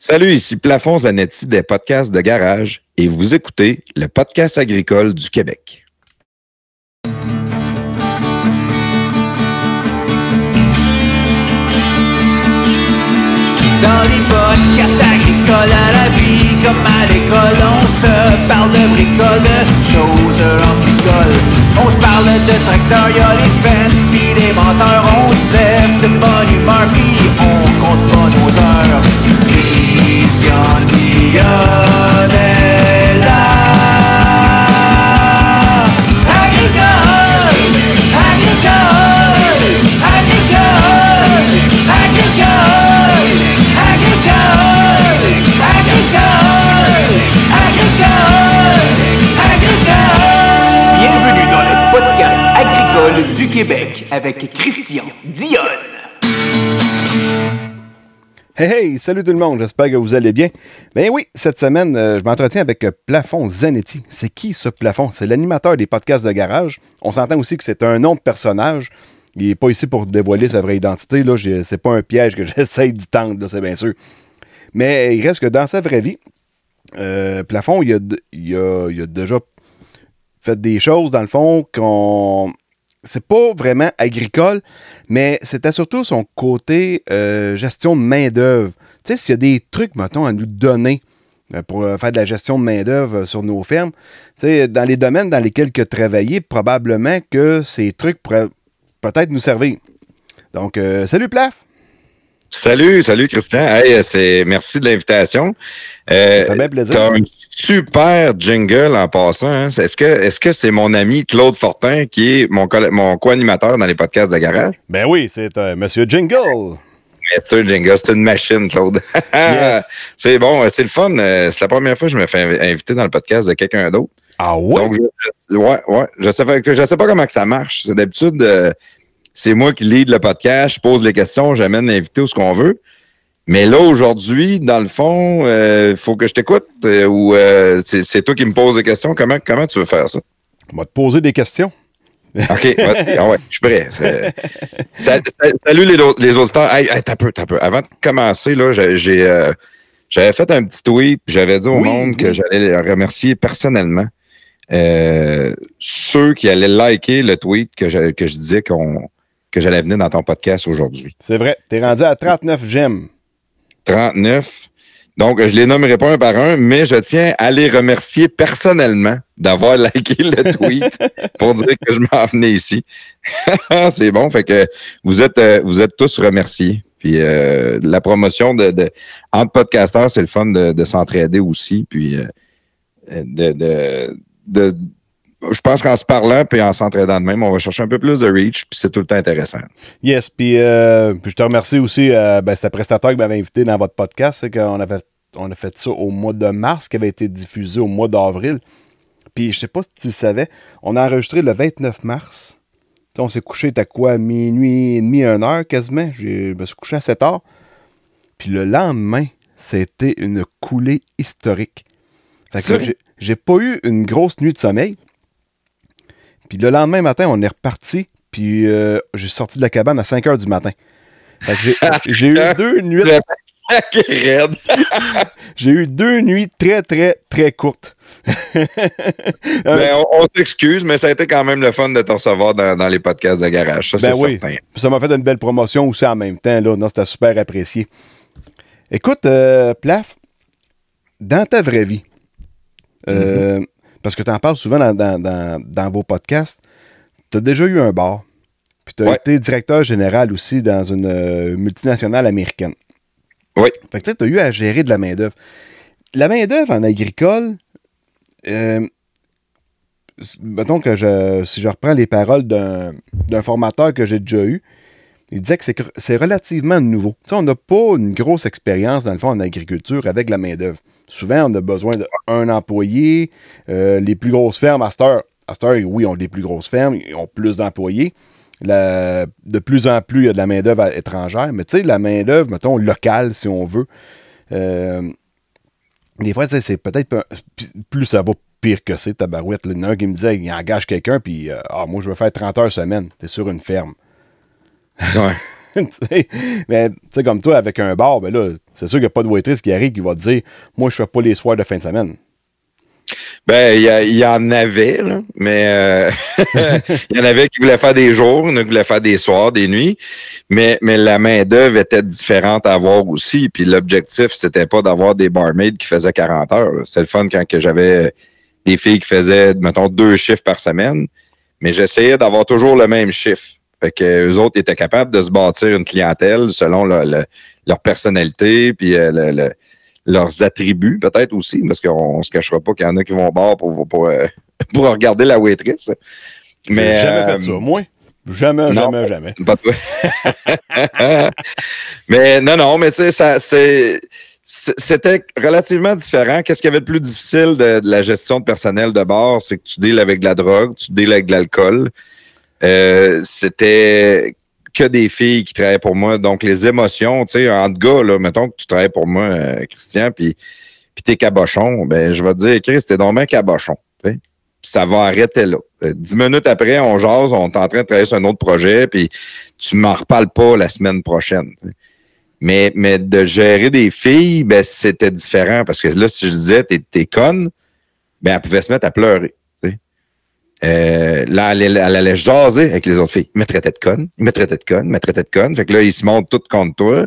Salut, ici Plafond Zanetti des podcasts de garage et vous écoutez le podcast agricole du Québec. Dans les podcasts agricoles à la vie, comme à l'école, on se parle de bricoles, de choses anticoles. On se parle de tracteurs, y'a les fans, pis les menteurs, on se lève de bonne humeur, pis on compte pas nos heures. Bienvenue dans le podcast agricole du Québec avec Christian Dionne. Hey, hey, salut tout le monde, j'espère que vous allez bien. Ben oui, cette semaine, euh, je m'entretiens avec euh, Plafond Zanetti. C'est qui ce Plafond? C'est l'animateur des podcasts de garage. On s'entend aussi que c'est un nom de personnage. Il n'est pas ici pour dévoiler sa vraie identité. Là. C'est pas un piège que j'essaye d'y tendre, c'est bien sûr. Mais il reste que dans sa vraie vie, euh, Plafond, il, a, il a déjà fait des choses, dans le fond, qu'on. C'est pas vraiment agricole, mais c'était surtout son côté euh, gestion de main-d'œuvre. Tu sais, s'il y a des trucs, mettons, à nous donner euh, pour euh, faire de la gestion de main-d'œuvre sur nos fermes, tu sais, dans les domaines dans lesquels tu as travaillé, probablement que ces trucs pourraient peut-être nous servir. Donc, euh, salut Plaf! Salut, salut Christian. Hey, merci de l'invitation. Euh, Ça fait bien plaisir. Super jingle en passant. hein. Est-ce que est-ce que c'est mon ami Claude Fortin qui est mon, co-animateur dans les podcasts de garage? Ben oui, c'est euh, Monsieur Jingle! Un jingle, c'est une machine, Claude. Yes. c'est bon, c'est le fun. Euh, C'est la première fois que je me fais inv- inviter dans le podcast de quelqu'un d'autre. Ah ouais? Donc, je, je- ouais, ouais. Je sais, je sais pas comment que ça marche. D'habitude, euh, c'est moi qui lead le podcast, je pose les questions, j'amène l'invité où ce qu'on veut. Mais là, aujourd'hui, dans le fond, il faut que je t'écoute euh, ou euh, c'est toi qui me poses des questions. Comment, comment tu veux faire ça? On va te poser des questions. OK, ah ouais, je suis prêt. Salut les, les auditeurs. Hey, hey, t'as peu, t'as peu. Avant de commencer, là, j'ai, j'ai, euh, j'avais fait un petit tweet, j'avais dit au Oui, monde oui. que j'allais remercier personnellement. euh, ceux qui allaient liker le tweet que je, que je disais qu'on, que j'allais venir dans ton podcast aujourd'hui. C'est vrai, t'es rendu à 39 j'aime. 39. Donc, je les nommerai pas un par un, mais je tiens à les remercier personnellement d'avoir liké le tweet pour dire que je m'en venais ici. c'est bon, fait que vous êtes, euh, vous êtes tous remerciés. Puis euh, la promotion de, de entre podcasteurs, c'est le fun de, de s'entraider aussi. Puis euh, de, de, de- je pense qu'en se parlant puis en s'entraidant de même, on va chercher un peu plus de reach, puis c'est tout le temps intéressant. Yes, puis, euh, puis je te remercie aussi, euh, ben, c'était prestataire qui m'avait invité dans votre podcast. C'est qu'on avait, on a fait ça au mois de mars, qui avait été diffusé au mois d'avril. Puis je sais pas si tu le savais, on a enregistré le 29 mars. On s'est couché, t'as quoi, minuit et demi, une heure quasiment. Je me suis couché à 7 heures. Puis le lendemain, c'était une coulée historique. Fait que j'ai pas eu une grosse nuit de sommeil. Puis le lendemain matin, on est reparti. Puis euh, j'ai sorti de la cabane à 5 heures du matin. Que j'ai- eu deux nuits. J'ai eu deux nuits très, très, très courtes. Ben, on, on s'excuse, mais ça a été quand même le fun de te recevoir dans, dans les podcasts de garage. Ça, Ben oui. certain. Ça m'a fait une belle promotion aussi en même temps. Là. Non, c'était super apprécié. Écoute, euh, Plaf, dans ta vraie vie, euh, parce que tu en parles souvent dans, dans- dans- dans vos podcasts, tu as déjà eu un bar. Puis tu as Ouais. été directeur général aussi dans une euh, multinationale américaine. Oui. Fait que tu as eu à gérer de la main-d'œuvre. La main-d'œuvre en agricole, euh, mettons que je, si je reprends les paroles d'un formateur que j'ai déjà eu, il disait que c'est que c'est relativement nouveau. Tu sais, on n'a pas une grosse expérience, dans le fond, en agriculture avec la main-d'œuvre. Souvent, on a besoin d'un employé. Euh, les plus grosses fermes, à cette heure, oui, ont des plus grosses fermes, ils ont plus d'employés. De plus en plus, il y a de la main-d'œuvre étrangère, mais tu sais, la main-d'œuvre, mettons, locale, si on veut. euh, des fois, c'est peut-être plus ça va pire que c'est, tabarouette. là. Il y en a un qui me disait, il engage quelqu'un, puis euh, ah, moi, je veux faire 30 heures semaine. T'es sur une ferme. Ouais. mais tu sais, comme toi, avec un bar, ben là, c'est sûr qu'il n'y a pas de waitress qui arrive qui va te dire Moi, je fais pas les soirs de fin de semaine. Ben, il y, en avait, mais euh, il y en avait qui voulaient faire des jours, qui voulaient faire des soirs, des nuits, mais, mais la main-d'œuvre était différente à avoir aussi. Puis l'objectif, c'était pas d'avoir des barmaids qui faisaient 40 heures. C'est le fun quand j'avais des filles qui faisaient, mettons, deux chiffres par semaine, mais j'essayais d'avoir toujours le même chiffre. Fait que eux autres étaient capables de se bâtir une clientèle selon leur personnalité, puis euh, le leurs attributs, peut-être aussi, parce qu'on ne se cachera pas qu'il y en a qui vont bar pour, pour, euh, pour regarder la waitress. Mais, jamais fait ça, euh, moi. Jamais, jamais, jamais. Pas toi. mais non, non, mais tu sais, ça, c'est. C'était relativement différent. Qu'est-ce qui avait de plus difficile de, la gestion de personnel de bar? C'est que tu deals avec de la drogue, tu deals avec de l'alcool. Euh, c'était que des filles qui travaillent pour moi. Donc, les émotions, tu sais, entre gars, là, mettons que tu travailles pour moi, euh, Christian, puis, puis t'es cabochon, ben, je vais te dire, Chris, t'es donc cabochon. Ça va arrêter là. Euh, dix minutes après, on jase, on est en train de travailler sur un autre projet, puis tu m'en reparles pas la semaine prochaine. Mais, mais de gérer des filles, ben, c'était différent parce que là, si je disais, t'es, t'es conne, ben, elle pouvait se mettre à pleurer. Euh, là, elle, allait jaser avec les autres filles. Il me traitait de conne, il me traitait de conne, il me traitait de conne. Fait que là, ils se montent tout contre toi.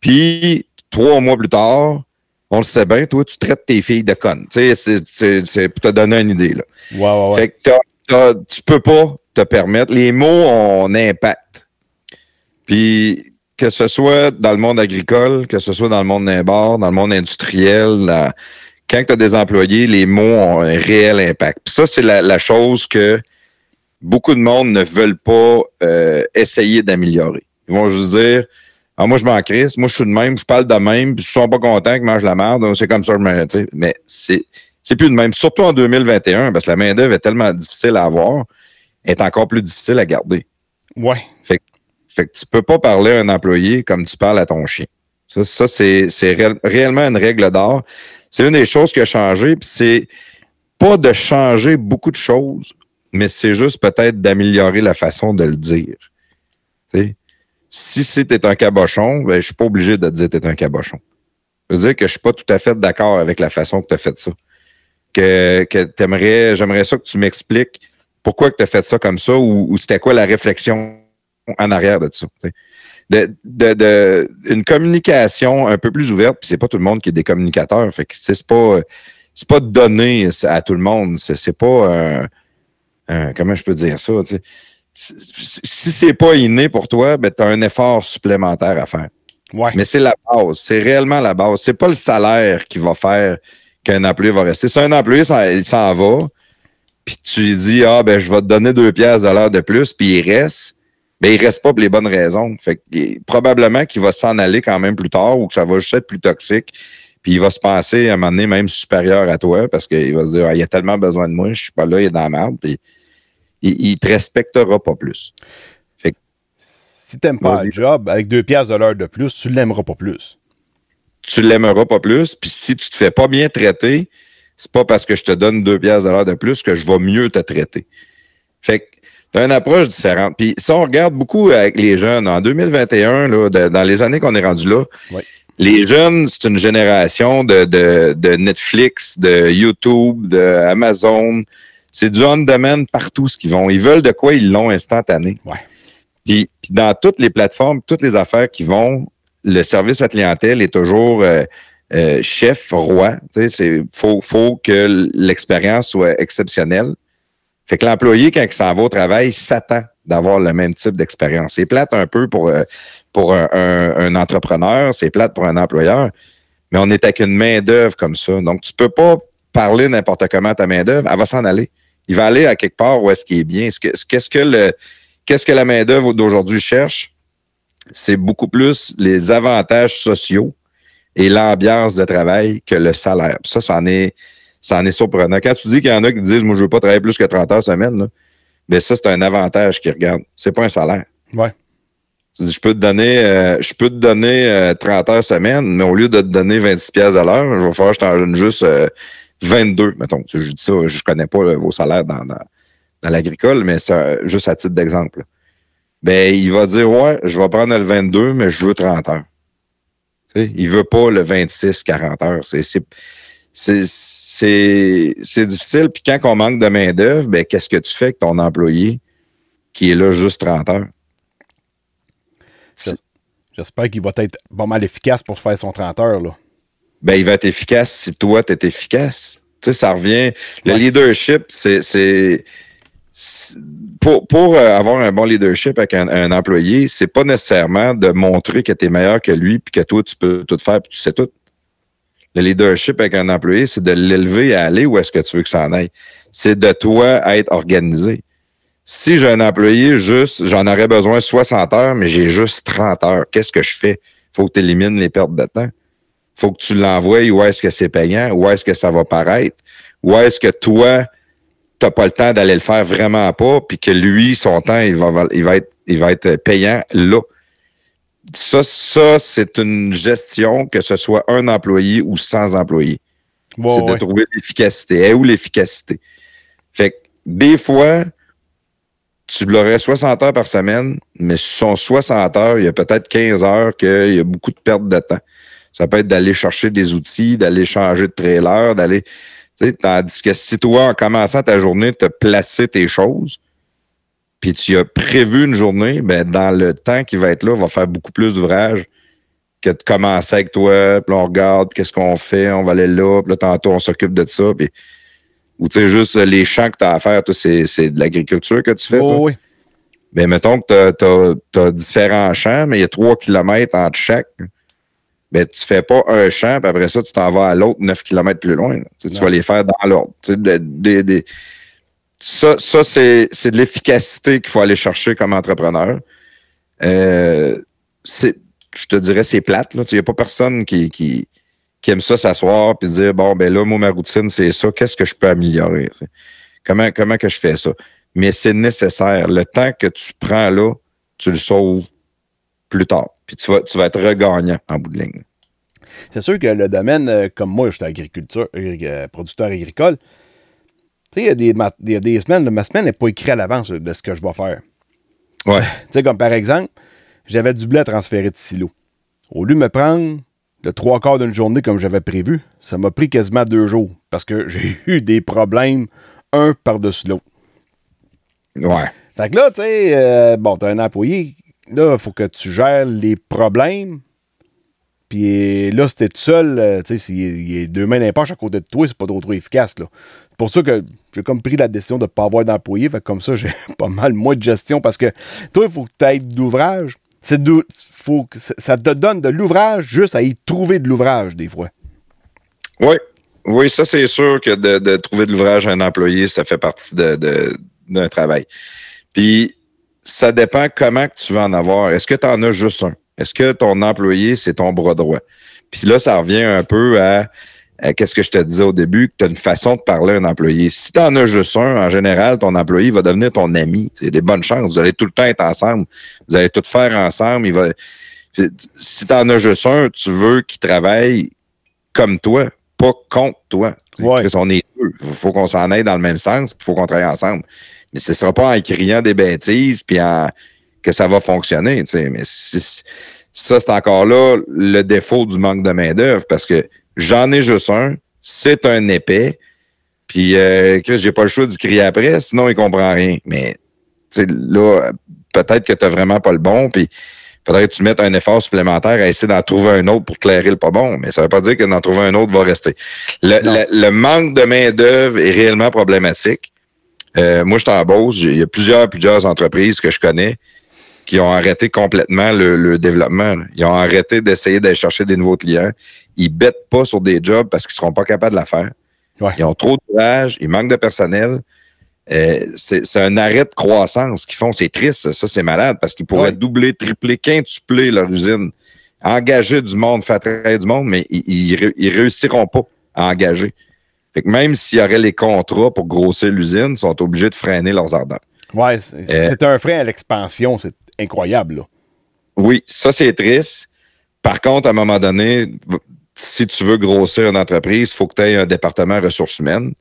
Puis, trois mois plus tard, on le sait bien, toi, tu traites tes filles de conne. Tu sais, c'est pour te donner une idée, là. Ouais, Fait que tu peux pas te permettre. Les mots ont un impact. Puis, que ce soit dans le monde agricole, que ce soit dans le monde bar, dans le monde industriel, la, quand tu as des employés, les mots ont un réel impact. ça, c'est la, chose que beaucoup de monde ne veulent pas euh, essayer d'améliorer. Ils vont juste dire ah, moi, je m'en crisse, moi, je suis de même, je parle de même, puis je suis pas content qu'ils mangent la merde, c'est comme ça je me. Mais c'est, c'est plus de même. Surtout en 2021, parce que la main-d'œuvre est tellement difficile à avoir, est encore plus difficile à garder. Ouais. Fait, fait que tu peux pas parler à un employé comme tu parles à ton chien. Ça, ça c'est, c'est réellement une règle d'or c'est une des choses qui a changé. Puis c'est pas de changer beaucoup de choses, mais c'est juste peut-être d'améliorer la façon de le dire. Si c'était un cabochon, ben, je suis pas obligé de te dire que tu es un cabochon. Je veux dire que je suis pas tout à fait d'accord avec la façon que tu as fait ça. Que, que t'aimerais, j'aimerais ça que tu m'expliques pourquoi tu as fait ça comme ça ou, c'était quoi la réflexion en arrière de ça de, de, une communication un peu plus ouverte, puis c'est pas tout le monde qui est des communicateurs. Fait que c'est pas c'est pas donné à tout le monde. C'est pas un, comment je peux dire ça, tu sais? Si c'est pas inné pour toi, ben tu as un effort supplémentaire à faire. Ouais. Mais c'est la base, c'est réellement la base. C'est pas le salaire qui va faire qu'un employé va rester. Si un employé il s'en va, puis tu lui dis Ah ben je vais te donner deux pièces de l'heure de plus, puis il reste, mais il reste pas pour les bonnes raisons. Fait que, probablement qu'il va s'en aller quand même plus tard ou que ça va juste être plus toxique. Puis il va se penser à un moment donné même supérieur à toi parce qu'il va se dire ah, il a tellement besoin de moi, je suis pas là, il est dans la merde. Puis il, ne te respectera pas plus. Fait que, si t'aimes pas le job, avec deux pièces de l'heure de plus, tu l'aimeras pas plus. Tu l'aimeras pas plus. Puis si tu te fais pas bien traiter, c'est pas parce que je te donne deux pièces de l'heure de plus que je vais mieux te traiter. Fait que c'est une approche différente. Puis si on regarde beaucoup avec les jeunes, en 2021, là, dans les années qu'on est rendu là, les jeunes, c'est une génération de, de, Netflix, de YouTube, de Amazon. C'est du on-demand partout ce qu'ils vont. Ils veulent de quoi ils l'ont instantané. Puis, dans toutes les plateformes, toutes les affaires qui vont, le service à clientèle est toujours euh, euh, chef, roi. Il faut, faut que l'expérience soit exceptionnelle. Fait que l'employé, quand il s'en va au travail, s'attend d'avoir le même type d'expérience. C'est plate un peu pour, euh, pour un, entrepreneur, c'est plate pour un employeur, mais on est avec une main-d'œuvre comme ça. Donc, tu peux pas parler n'importe comment à ta main-d'œuvre, elle va s'en aller. Il va aller à quelque part où est-ce qu'il est bien. Qu'est-ce que, le, qu'est-ce que la main-d'œuvre d'aujourd'hui cherche? C'est beaucoup plus les avantages sociaux et l'ambiance de travail que le salaire. Ça, ça en est ça en est surprenant. Quand tu dis qu'il y en a qui disent, moi, je veux pas travailler plus que 30 heures semaine, là, mais ça, c'est un avantage qu'ils regardent. C'est pas un salaire. Ouais. Tu dis, je peux te donner, euh, je peux te donner 30 euh, heures semaine, mais au lieu de te donner 26 pièces à l'heure, je vais faire, je t'en donne juste 22, euh, mettons. Je dis ça, je connais pas vos salaires dans, dans, l'agricole, mais c'est juste à titre d'exemple. ben, il va dire Ouais, je vais prendre le 22, mais je veux 30 heures. Tu sais, il veut pas le 26, 40 heures. C'est, c'est, difficile. Puis quand on manque de main-d'œuvre, ben, qu'est-ce que tu fais avec ton employé qui est là juste 30 heures? J'espère qu'il va être pas mal efficace pour faire son 30 heures. Là. Ben, il va être efficace si toi, tu es efficace. Tu sais, ça revient. Le Ouais. leadership, c'est- Pour, pour euh, avoir un bon leadership avec un, un employé, c'est pas nécessairement de montrer que tu es meilleur que lui puis que toi, tu peux tout faire puis tu sais tout. Le leadership avec un employé, c'est de l'élever à aller où est-ce que tu veux que ça en aille. C'est de toi être organisé. Si j'ai un employé juste, j'en aurais besoin 60 heures, mais j'ai juste 30 heures, qu'est-ce que je fais? faut que tu élimines les pertes de temps faut que tu l'envoies où est-ce que c'est payant, où est-ce que ça va paraître, où est-ce que toi, tu n'as pas le temps d'aller le faire vraiment pas, puis que lui, son temps, il va, il va être payant là. Ça, ça c'est une gestion, que ce soit un employé ou sans employé. C'est de trouver l'efficacité. Elle est où l'efficacité? Fait que des fois, tu l'aurais 60 heures par semaine, mais sur son 60 heures, il y a peut-être 15 heures qu'il y a beaucoup de perte de temps. Ça peut être d'aller chercher des outils, d'aller changer de trailer, d'aller. tu sais, Tandis que si toi, en commençant ta journée, tu as placé tes choses, puis tu as prévu une journée, ben, dans le temps qui va être là, on va faire beaucoup plus d'ouvrages que de commencer avec toi, puis on regarde, puis qu'est-ce qu'on fait, on va aller là, puis là, tantôt, on s'occupe de ça, puis ou tu sais, juste les champs que tu as à faire, c'est, c'est de l'agriculture que tu fais, toi? Ouais, ouais. Mais mettons que tu as, différents champs, mais il y a 3 km entre chaque. Ben, tu fais pas un champ, puis après ça, tu t'en vas à l'autre 9 km plus loin. Tu, sais, tu Non. vas les faire dans l'ordre. Tu sais, de- de- de- ça, ça c'est, de l'efficacité qu'il faut aller chercher comme entrepreneur. Euh, je te dirais, c'est plate. Il n'y a pas personne qui, qui, aime ça s'asseoir et dire Bon, ben là, moi, ma routine, c'est ça. Qu'est-ce que je peux améliorer? Comment, comment que je fais ça? Mais c'est nécessaire. Le temps que tu prends là, tu le sauves plus tard. Puis tu vas, tu vas être regagnant en bout de ligne. C'est sûr que le domaine, euh, comme moi, je suis agriculteur, euh, producteur agricole, tu sais, il y a des, ma- des semaines, ma semaine n'est pas écrite à l'avance de ce que je vais faire. Ouais. Tu sais, comme par exemple, j'avais du blé à transférer de silo. Au lieu de me prendre le trois quarts d'une journée comme j'avais prévu, ça m'a pris quasiment deux jours parce que j'ai eu des problèmes un par-dessus l'autre. Ouais. Fait que là, tu sais, euh, bon, t'as un employé, là, il faut que tu gères les problèmes. Puis là, si t'es tout seul, euh, tu sais, s'il y a deux mains dans les poches à côté de toi, c'est pas trop, trop efficace, là. Pour ça que j'ai comme pris la décision de ne pas avoir d'employé. Comme ça, j'ai pas mal moins de gestion parce que toi, il faut que tu aies de l'ouvrage. Ça- te donne de l'ouvrage juste à y trouver de l'ouvrage, des fois. Oui. Oui, ça, c'est sûr que de, trouver de l'ouvrage à un employé, ça fait partie de, de- d'un travail. Puis, ça dépend comment tu veux en avoir. Est-ce que tu en as juste un? Est-ce que ton employé, c'est ton bras droit? Puis là, ça revient un peu à, à qu'est-ce que je te disais au début, que tu as une façon de parler à un employé. Si tu en as juste un, en général, ton employé va devenir ton ami. C'est des bonnes chances. Vous allez tout le temps être ensemble. Vous allez tout faire ensemble. Il va... Si tu en as juste un, tu veux qu'il travaille comme toi, pas contre toi. Ouais. Chris, on est deux. Il faut qu'on s'en aille dans le même sens, il faut qu'on travaille ensemble. Mais ce ne sera pas en criant des bêtises puis en que ça va fonctionner. Mais ça, c'est encore là le défaut du manque de main-d'œuvre parce que j'en ai juste un, c'est un épais. Puis, euh, Chris, j'ai pas le choix d'y crier après, sinon il comprend rien. Mais, tu sais, là, peut-être que tu n'as vraiment pas le bon, puis faudrait que tu mettes un effort supplémentaire à essayer d'en trouver un autre pour clairer le pas bon. Mais ça veut pas dire que d'en trouver un autre va rester. Le, Non. le- le manque de main-d'œuvre est réellement problématique. Euh, moi, je suis en Beauce. Il y a plusieurs, plusieurs entreprises que je connais qui ont arrêté complètement le, le développement. là. Ils ont arrêté d'essayer d'aller chercher des nouveaux clients. Ils bêtent pas sur des jobs parce qu'ils seront pas capables de la faire. Ouais. Ils ont trop d'ouvrage, ils manquent de personnel. Euh, c'est un arrêt de croissance qu'ils font. C'est triste, ça, c'est malade parce qu'ils pourraient Ouais. doubler, tripler, quintupler leur usine, engager du monde, faire travailler du monde, mais ils, ils, ré- ils réussiront pas à engager. Fait que même s'il y aurait les contrats pour grossir l'usine, ils sont obligés de freiner leurs ardeurs. Ouais, c'est Euh, c'est un frein à l'expansion. C'est incroyable, là. Oui, ça c'est triste. Par contre, à un moment donné, si tu veux grossir une entreprise, il faut que tu aies un département ressources humaines.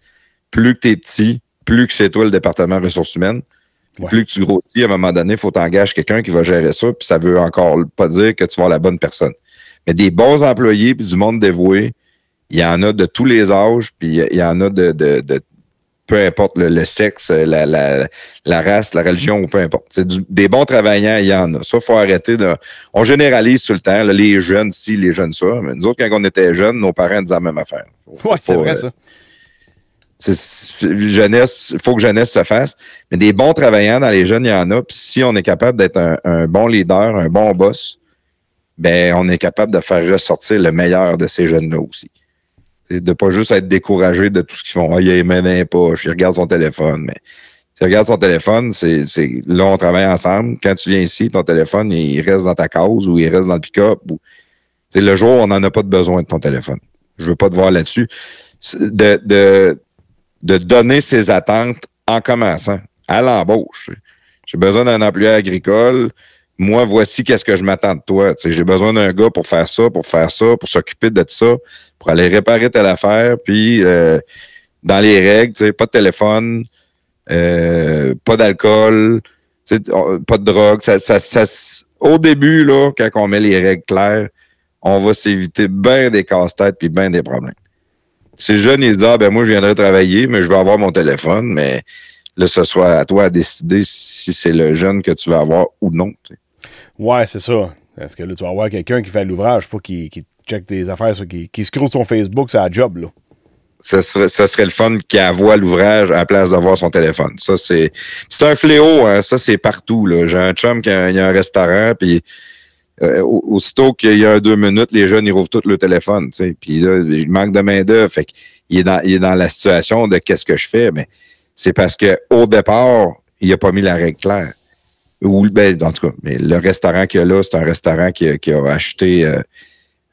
Plus que tu es petit, plus que c'est toi le département ressources humaines, Plus que tu grossis, à un moment donné, il faut t'engager quelqu'un qui va gérer ça, puis ça veut encore pas dire que tu vas avoir la bonne personne. Mais des bons employés, puis du monde dévoué, il y en a de tous les âges, puis il y en a de, de, de peu importe le, sexe, la, la, la, race, la religion, ou peu importe. C'est des bons travailleurs, il y en a. Ça, il faut arrêter de. On généralise tout le temps, les jeunes ci, les jeunes ça. Mais nous autres, quand on était jeunes, nos parents disaient la même affaire. Oui, c'est vrai, euh, ça. jeunesse, il faut que jeunesse se fasse. Mais des bons travailleurs dans les jeunes, il y en a. Puis si on est capable d'être un, un, bon leader, un bon boss, ben on est capable de faire ressortir le meilleur de ces jeunes-là aussi. De ne pas juste être découragé de tout ce qu'ils font. Ah, il a les pas, il regarde son téléphone. Mais tu regardes son téléphone, c'est là, on travaille ensemble. Quand tu viens ici, ton téléphone, il reste dans ta cause ou il reste dans le pick-up. C'est le jour où on n'en a pas besoin de ton téléphone. Je veux pas te voir là-dessus. De, de, de donner ses attentes en commençant, à l'embauche. J'ai besoin d'un employé agricole moi, voici qu'est-ce que je m'attends de toi. J'ai besoin d'un gars pour faire ça, pour faire ça, pour s'occuper de ça, pour aller réparer telle affaire, puis euh, dans les règles, pas de téléphone, euh, pas d'alcool, pas de drogue. Ça, ça, au début, là, quand on met les règles claires, on va s'éviter bien des casse-têtes puis bien des problèmes. Ces jeunes, ils disent Ah ben moi, je viendrai travailler, mais je vais avoir mon téléphone, mais là, ce soit à toi à décider si c'est le jeune que tu veux avoir ou non. Ouais, c'est ça. Parce que là, tu vas avoir quelqu'un qui fait l'ouvrage, pas qui, check tes affaires, qui, qui scroll son Facebook, c'est un job, là. Ça serait, le fun qui avoue l'ouvrage à la place d'avoir son téléphone. Ça, c'est. C'est un fléau, hein. Ça, c'est partout. J'ai un chum qui a, un restaurant, puis euh, aussitôt qu'il y a deux minutes, les jeunes, ils rouvrent tout le téléphone. Puis là, il manque de main-d'œuvre. Fait il est dans la situation de qu'est-ce que je fais. Mais c'est parce qu'au départ, il n'a pas mis la règle claire. Ou, ben, en tout cas, mais le restaurant qu'il y a là, c'est un restaurant qui, a acheté euh,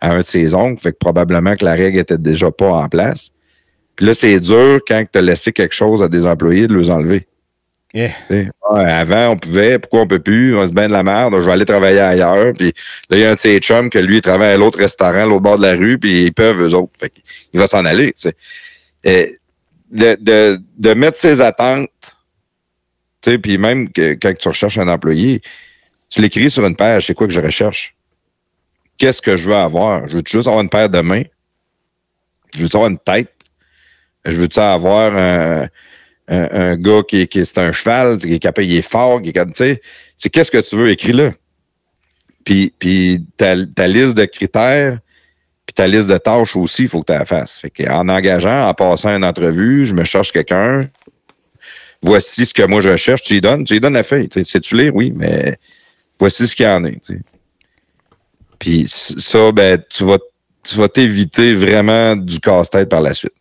à un de ses oncles. Fait que probablement que la règle était déjà pas en place. Puis là, c'est dur quand tu as laissé quelque chose à des employés de les enlever. avant, on pouvait, pourquoi on peut plus? On se bien de la merde, je vais aller travailler ailleurs. Puis là, il y a un de ses chums que lui, il travaille à l'autre restaurant, l'autre bord de la rue, puis ils peuvent, eux autres. Fait il va s'en aller. Et de, de, de mettre ses attentes puis même quand tu recherches un employé, tu l'écris sur une page, c'est quoi que je recherche? Qu'est-ce que je veux avoir? Je veux juste avoir une paire de mains? Je veux avoir une tête? Je veux avoir un, un, gars qui, qui est un cheval, qui est capable, il est fort, qui est tu sais, c'est qu'est-ce que tu veux, écris-le. Puis, puis ta, ta, liste de critères, puis ta liste de tâches aussi, il faut que tu la fasses. Fait en engageant, en passant une entrevue, je me cherche quelqu'un, voici ce que moi je cherche, tu y donnes, tu y donnes la feuille. Sais-tu lire? Oui, mais voici ce qu'il y en a. Puis ça, ben, tu vas tu vas t'éviter vraiment du casse-tête par la suite.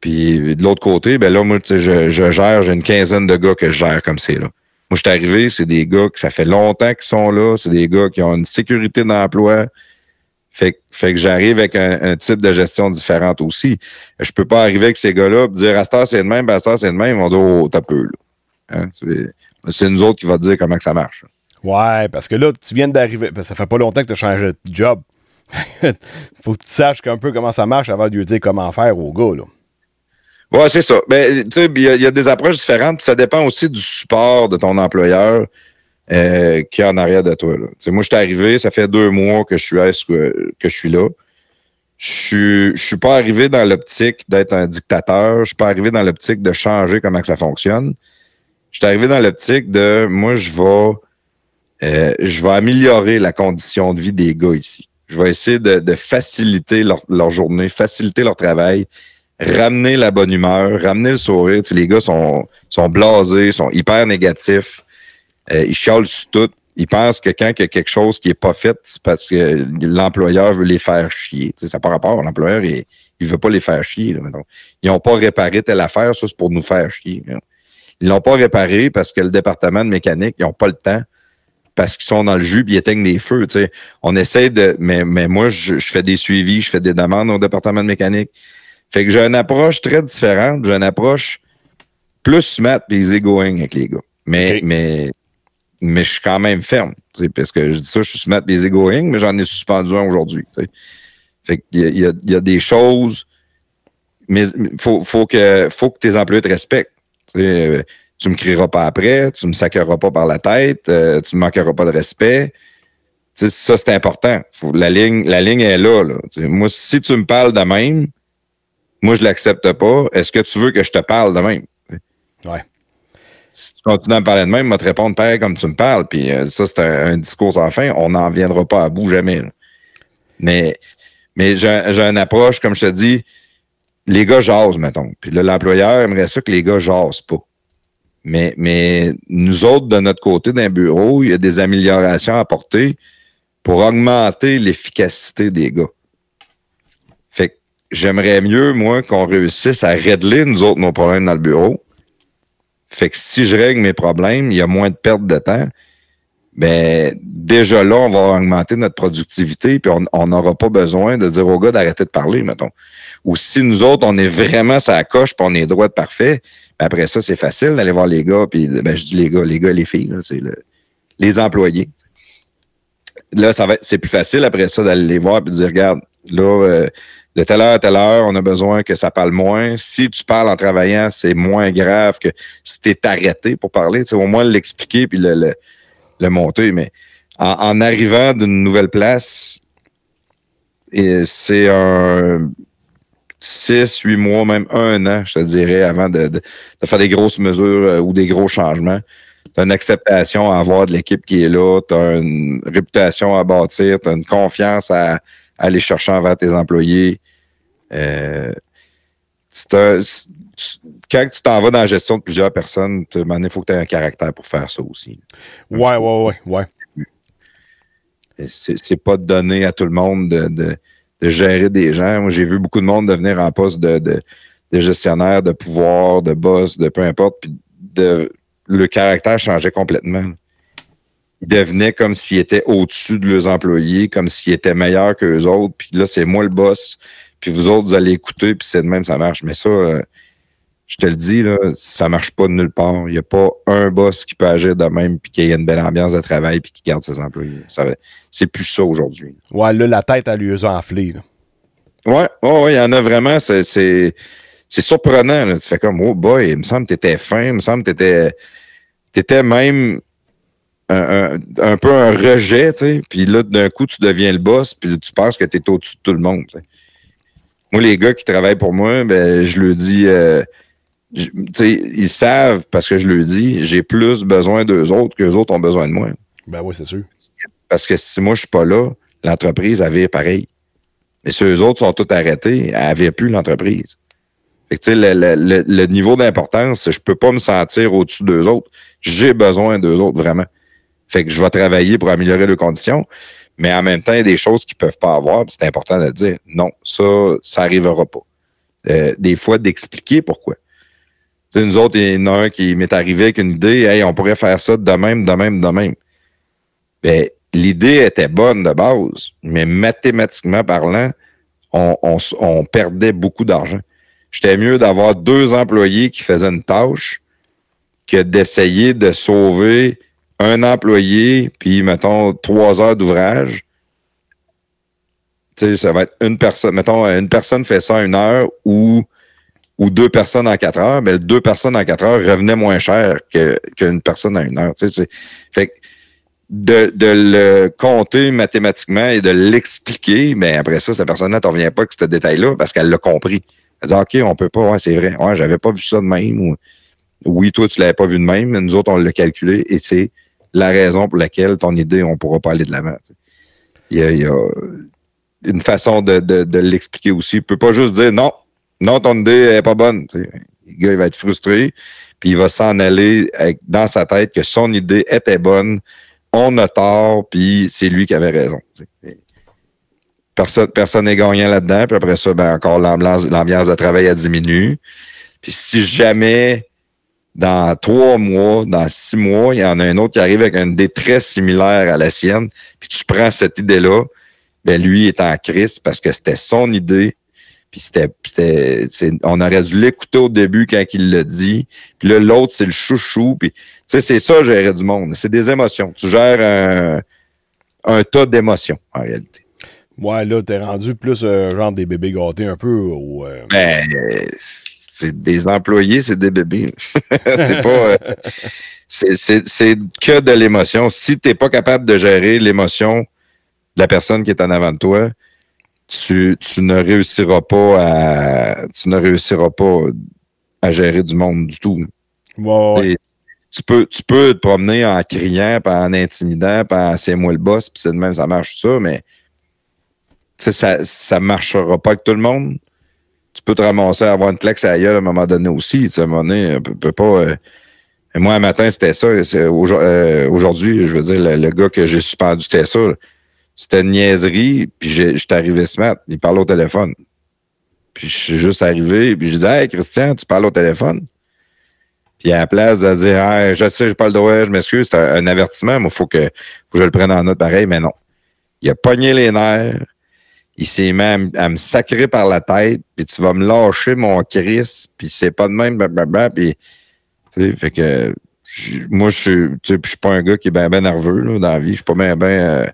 Puis de l'autre côté, ben là, moi, je, je gère, j'ai une quinzaine de gars que je gère comme c'est là. Moi, je suis arrivé, c'est des gars que ça fait longtemps qu'ils sont là, c'est des gars qui ont une sécurité d'emploi, fait, que j'arrive avec un, type de gestion différente aussi. Je peux pas arriver avec ces gars-là et dire à ce c'est le même, à ce c'est le même. Ils vont dire Oh, t'as peu. Hein? C'est nous autres qui va te dire comment que ça marche. Ouais, parce que là, tu viens d'arriver. Ça fait pas longtemps que tu as changé de job. faut que tu saches un peu comment ça marche avant de lui dire comment faire au gars. Là. Ouais, c'est ça. Ben, il y, a des approches différentes. Ça dépend aussi du support de ton employeur euh, qui est en arrière de toi. Moi, je suis arrivé, ça fait deux mois que je suis, que, je suis là. Je ne suis pas arrivé dans l'optique d'être un dictateur. Je suis pas arrivé dans l'optique de changer comment que ça fonctionne. Je suis arrivé dans l'optique de moi, je vais, euh, je vais améliorer la condition de vie des gars ici. Je vais essayer de, faciliter leur, leur, journée, faciliter leur travail, ramener la bonne humeur, ramener le sourire. les gars sont, sont blasés, sont hyper négatifs. Euh, ils chialent sur tout. Ils pensent que quand il y a quelque chose qui n'est pas fait, c'est parce que l'employeur veut les faire chier. ça n'a pas rapport. L'employeur, il ne veut pas les faire chier. ils n'ont pas réparé telle affaire, ça, c'est pour nous faire chier. Ils l'ont pas réparé parce que le département de mécanique, ils n'ont pas le temps parce qu'ils sont dans le jus ils éteignent des feux. On essaie de. Mais, mais moi, je, fais des suivis, je fais des demandes au département de mécanique. Fait que j'ai une approche très différente. J'ai une approche plus smart et easygoing avec les gars. Mais, mais mais je suis quand même ferme. Parce que je dis ça, je suis mettre des egoing, mais j'en ai suspendu un aujourd'hui. Fait qu'il y, il y a des choses, mais il faut, faut, que, faut que tes employés te respectent. Euh, tu me crieras pas après, tu me sacreras pas par la tête, euh, tu me manqueras pas de respect. Ça, c'est important. La, ligne, la ligne est là. là. Moi, si tu me parles de même, moi, je l'accepte pas. Est-ce que tu veux que je te parle de même? Ouais. Si tu continues à me parler de même, je vais te répondre pareil comme tu me parles. Puis euh, ça, c'est un, discours sans fin. On n'en viendra pas à bout jamais. Mais, mais j'ai une approche, comme je te dis, les gars jasent, mettons. Puis l'employeur aimerait ça que les gars jasent pas. Mais, mais nous autres, de notre côté d'un bureau, il y a des améliorations à apporter pour augmenter l'efficacité des gars. Fait que j'aimerais mieux, moi, qu'on réussisse à régler, nous autres, nos problèmes dans le bureau. Fait que si je règle mes problèmes, il y a moins de perte de temps. Ben, déjà là, on va augmenter notre productivité, puis on n'aura pas besoin de dire aux gars d'arrêter de parler, mettons. Ou si nous autres, on est vraiment ça coche, puis on est droit de parfait, ben après ça, c'est facile d'aller voir les gars, puis ben, je dis les gars, les gars, les filles, c'est le- les employés. Là, ça va c'est plus facile après ça d'aller les voir et de dire, regarde, là, euh, de telle heure à telle heure, on a besoin que ça parle moins. Si tu parles en travaillant, c'est moins grave que si tu es arrêté pour parler. Tu au moins l'expliquer puis le, le, monter. Mais en, arrivant d'une nouvelle place, c'est un 6, 8 mois, même un an, je te dirais, avant de, de- faire des grosses mesures euh, ou des gros changements. Tu une acceptation à avoir de l'équipe qui est là, tu as une réputation à bâtir, tu as une confiance à aller chercher envers tes employés. Euh, un- quand tu t'en vas dans la gestion de plusieurs personnes, il faut que tu aies un caractère pour faire ça aussi. Ouais, ouais, ouais, ouais. C'est c'est pas donné à tout le monde de, de- de gérer des gens. Moi, j'ai vu beaucoup de monde devenir en poste de, de, de gestionnaire, de pouvoir, de boss, de peu importe, puis de, le caractère changeait complètement. Ils devenaient comme s'ils étaient au-dessus de leurs employés, comme s'ils étaient meilleurs qu'eux autres. Puis là, c'est moi le boss. Puis vous autres, vous allez écouter, puis c'est de même, ça marche. Mais ça, euh, je te le dis, là, ça marche pas de nulle part. Il n'y a pas un boss qui peut agir de même, puis qu'il y ait une belle ambiance de travail, puis qui garde ses employés. C'est plus ça aujourd'hui. Ouais, là, la tête, elle lui a enflé. là. Ouais, ouais, ouais, il y en a vraiment. C'est, surprenant. Là. Tu fais comme, oh boy, il me semble que tu étais fin, il me semble que tu étais, même un, peu un rejet, tu sais. Puis là, d'un coup, tu deviens le boss, puis tu penses que tu es au-dessus de tout le monde. Moi, les gars qui travaillent pour moi, ben, je leur dis, euh, je- tu sais, ils savent, parce que je leur dis, j'ai plus besoin d'eux autres qu'eux autres ont besoin de moi. Ben oui, c'est sûr. Parce que si moi, je suis pas là, l'entreprise, elle vire pareil. Mais si eux autres sont tous arrêtés, elle vire plus l'entreprise. Fait que, tu sais, le, le- le- le niveau d'importance, je peux pas me sentir au-dessus d'eux autres. J'ai besoin d'eux autres, vraiment. Fait que je vais travailler pour améliorer leurs conditions. Mais en même temps, il y a des choses qu'ils peuvent pas avoir. C'est important de dire. Non, ça, ça arrivera pas. Euh, des fois, d'expliquer pourquoi. Tu sais, nous autres, il y en a un qui m'est arrivé avec une idée. Hey, on pourrait faire ça de même, de même, de même. Ben, l'idée était bonne de base, mais mathématiquement parlant, on, on on perdait beaucoup d'argent. J'étais mieux d'avoir deux employés qui faisaient une tâche que d'essayer de sauver un employé, puis mettons trois heures d'ouvrage. Tu ça va être une personne, mettons, une personne fait ça une heure ou, deux personnes en quatre heures, mais deux personnes en quatre heures revenaient moins cher que- qu'une personne en une heure. Tu sais, fait que de, de le compter mathématiquement et de l'expliquer, mais après ça, cette personne-là ne revient pas avec ce détail-là parce qu'elle l'a compris. Elle dit OK, on peut pas, ouais, c'est vrai. Ouais, j'avais pas vu ça de même. Ou, oui, toi, tu l'avais pas vu de même, mais nous autres, on l'a calculé et c'est la raison pour laquelle ton idée, on pourra pas aller de l'avant. Il y a, a une façon de, de, de l'expliquer aussi. Il peut pas juste dire non, non, ton idée est pas bonne. Le gars, il va être frustré, puis il va s'en aller avec, dans sa tête que son idée était bonne, on a tort, puis c'est lui qui avait raison. Personne personne n'est gagnant là-dedans, puis après ça, ben encore l'ambiance l'ambiance de travail elle diminue. Puis si jamais dans trois mois, dans six mois, il y en a un autre qui arrive avec une très similaire à la sienne, puis tu prends cette idée-là, ben lui est en crise parce que c'était son idée, puis c'était, on aurait dû l'écouter au début quand il l'a dit, puis là, l'autre, c'est le chouchou, puis tu sais, c'est ça, gérer du monde, c'est des émotions. Tu gères un, un tas d'émotions, en réalité. Ouais, là, t'es rendu plus euh, genre des bébés gâtés un peu. Au, euh, Ben, c'est des employés, c'est des bébés. c'est pas. euh, c'est- que de l'émotion. Si tu n'es pas capable de gérer l'émotion de la personne qui est en avant de toi, tu, tu ne réussiras pas à tu ne réussiras pas à gérer du monde du tout. Et Tu peux, tu peux te promener en criant, puis en intimidant, puis en c'est moi le boss, puis c'est de même, ça marche ça, mais ça ça marchera pas avec tout le monde. Tu peux te ramasser à avoir une claque à la à un moment donné aussi. À un moment donné, on peut, peut pas. euh, moi, un matin, c'était ça. Euh, Aujourd'hui, je veux dire, le, gars que j'ai suspendu, c'était ça. C'était une niaiserie, puis j'ai- j'étais arrivé ce matin. Il parlait au téléphone. Puis je suis juste arrivé, puis je dis Hey, Christian, tu parles au téléphone? Puis à la place de dire hey, je sais, j'ai pas le droit, je m'excuse, c'est un, un avertissement, mais il faut que, faut que je le prenne en note pareil, mais non. Il a pogné les nerfs, il s'est mis à, me- à me sacrer par la tête, puis tu vas me lâcher mon Chris, puis c'est pas de même, blablabla, puis tu sais, fait que moi je suis tu sais, je suis pas un gars qui est bien ben nerveux là, dans la vie, je suis pas bien ben euh,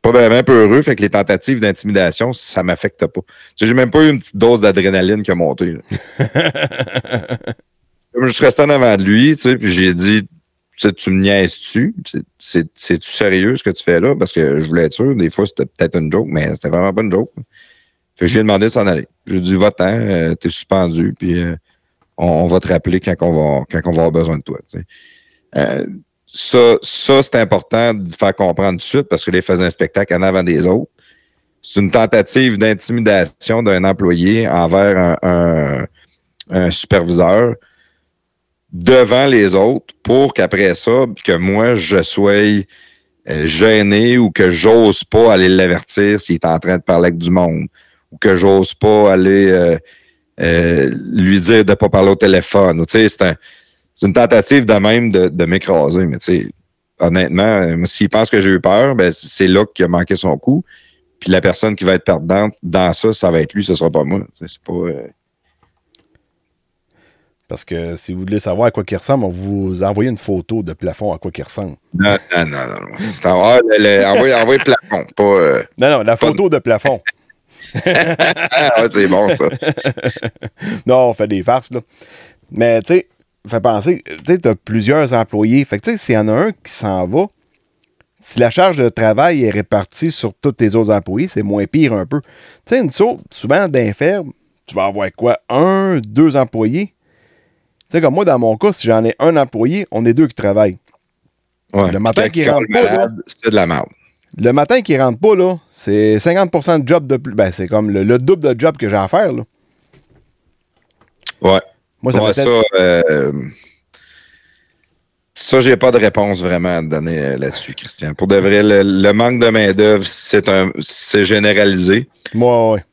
pas bien ben peureux, fait que les tentatives d'intimidation, ça m'affecte pas. Tu sais, j'ai même pas eu une petite dose d'adrénaline qui a monté. je suis resté en avant de lui, tu sais, puis j'ai dit, tu me niaises-tu? C'est- c'est- C'est-tu sérieux ce que tu fais là? Parce que je voulais être sûr, des fois c'était peut-être une joke, mais c'était vraiment pas une joke. Fait que je lui ai demandé de s'en aller. J'ai dit, va-t'en, euh, t'es suspendu, puis euh, on, va te rappeler quand on va, quand on va avoir besoin de toi. Euh, ça, ça c'est important de faire comprendre tout de suite parce que les faisait un spectacle en avant des autres. C'est une tentative d'intimidation d'un employé envers un, un- un superviseur devant les autres pour qu'après ça, que moi, je sois euh, gêné ou que j'ose pas aller l'avertir s'il est en train de parler avec du monde ou que j'ose pas aller euh, euh, lui dire de pas parler au téléphone. c'est un- c'est une tentative de même de, de m'écraser, mais honnêtement, euh, s'il pense que j'ai eu peur, ben, c'est là qu'il a manqué son coup. Puis la personne qui va être perdante dans ça, ça va être lui, ce sera pas moi. C'est pas. euh, Parce que si vous voulez savoir à quoi il ressemble, on vous envoie une photo de plafond à quoi il ressemble. Non, non, non, non. ah, envoyez, plafond, pas. euh, Non, non, la de- photo de plafond. Ah, c'est bon, ça. non, on fait des farces, là. Mais, tu sais, fait penser, tu sais, t'as plusieurs employés. Fait que, tu sais, s'il y en a un qui s'en va, si la charge de travail est répartie sur tous tes autres employés, c'est moins pire un peu. Tu sais, une autres, souvent, d'inferme, tu vas avoir quoi? Un, deux employés? Tu sais, comme moi, dans mon cas, si j'en ai un employé, on est deux qui travaillent. Ouais. Le matin il rentre pas, C'est de la merde. Le matin qui rentre pas, là, c'est 50% de job de plus. Ben, c'est comme le, le double de job que j'ai à faire, là. Ouais. Moi, ça Ouais, ça, euh, ça, j'ai pas de réponse vraiment à te donner euh, là-dessus, Christian. Pour de vrai, le, le manque de main-d'œuvre, c'est un c'est généralisé. Moi, ouais.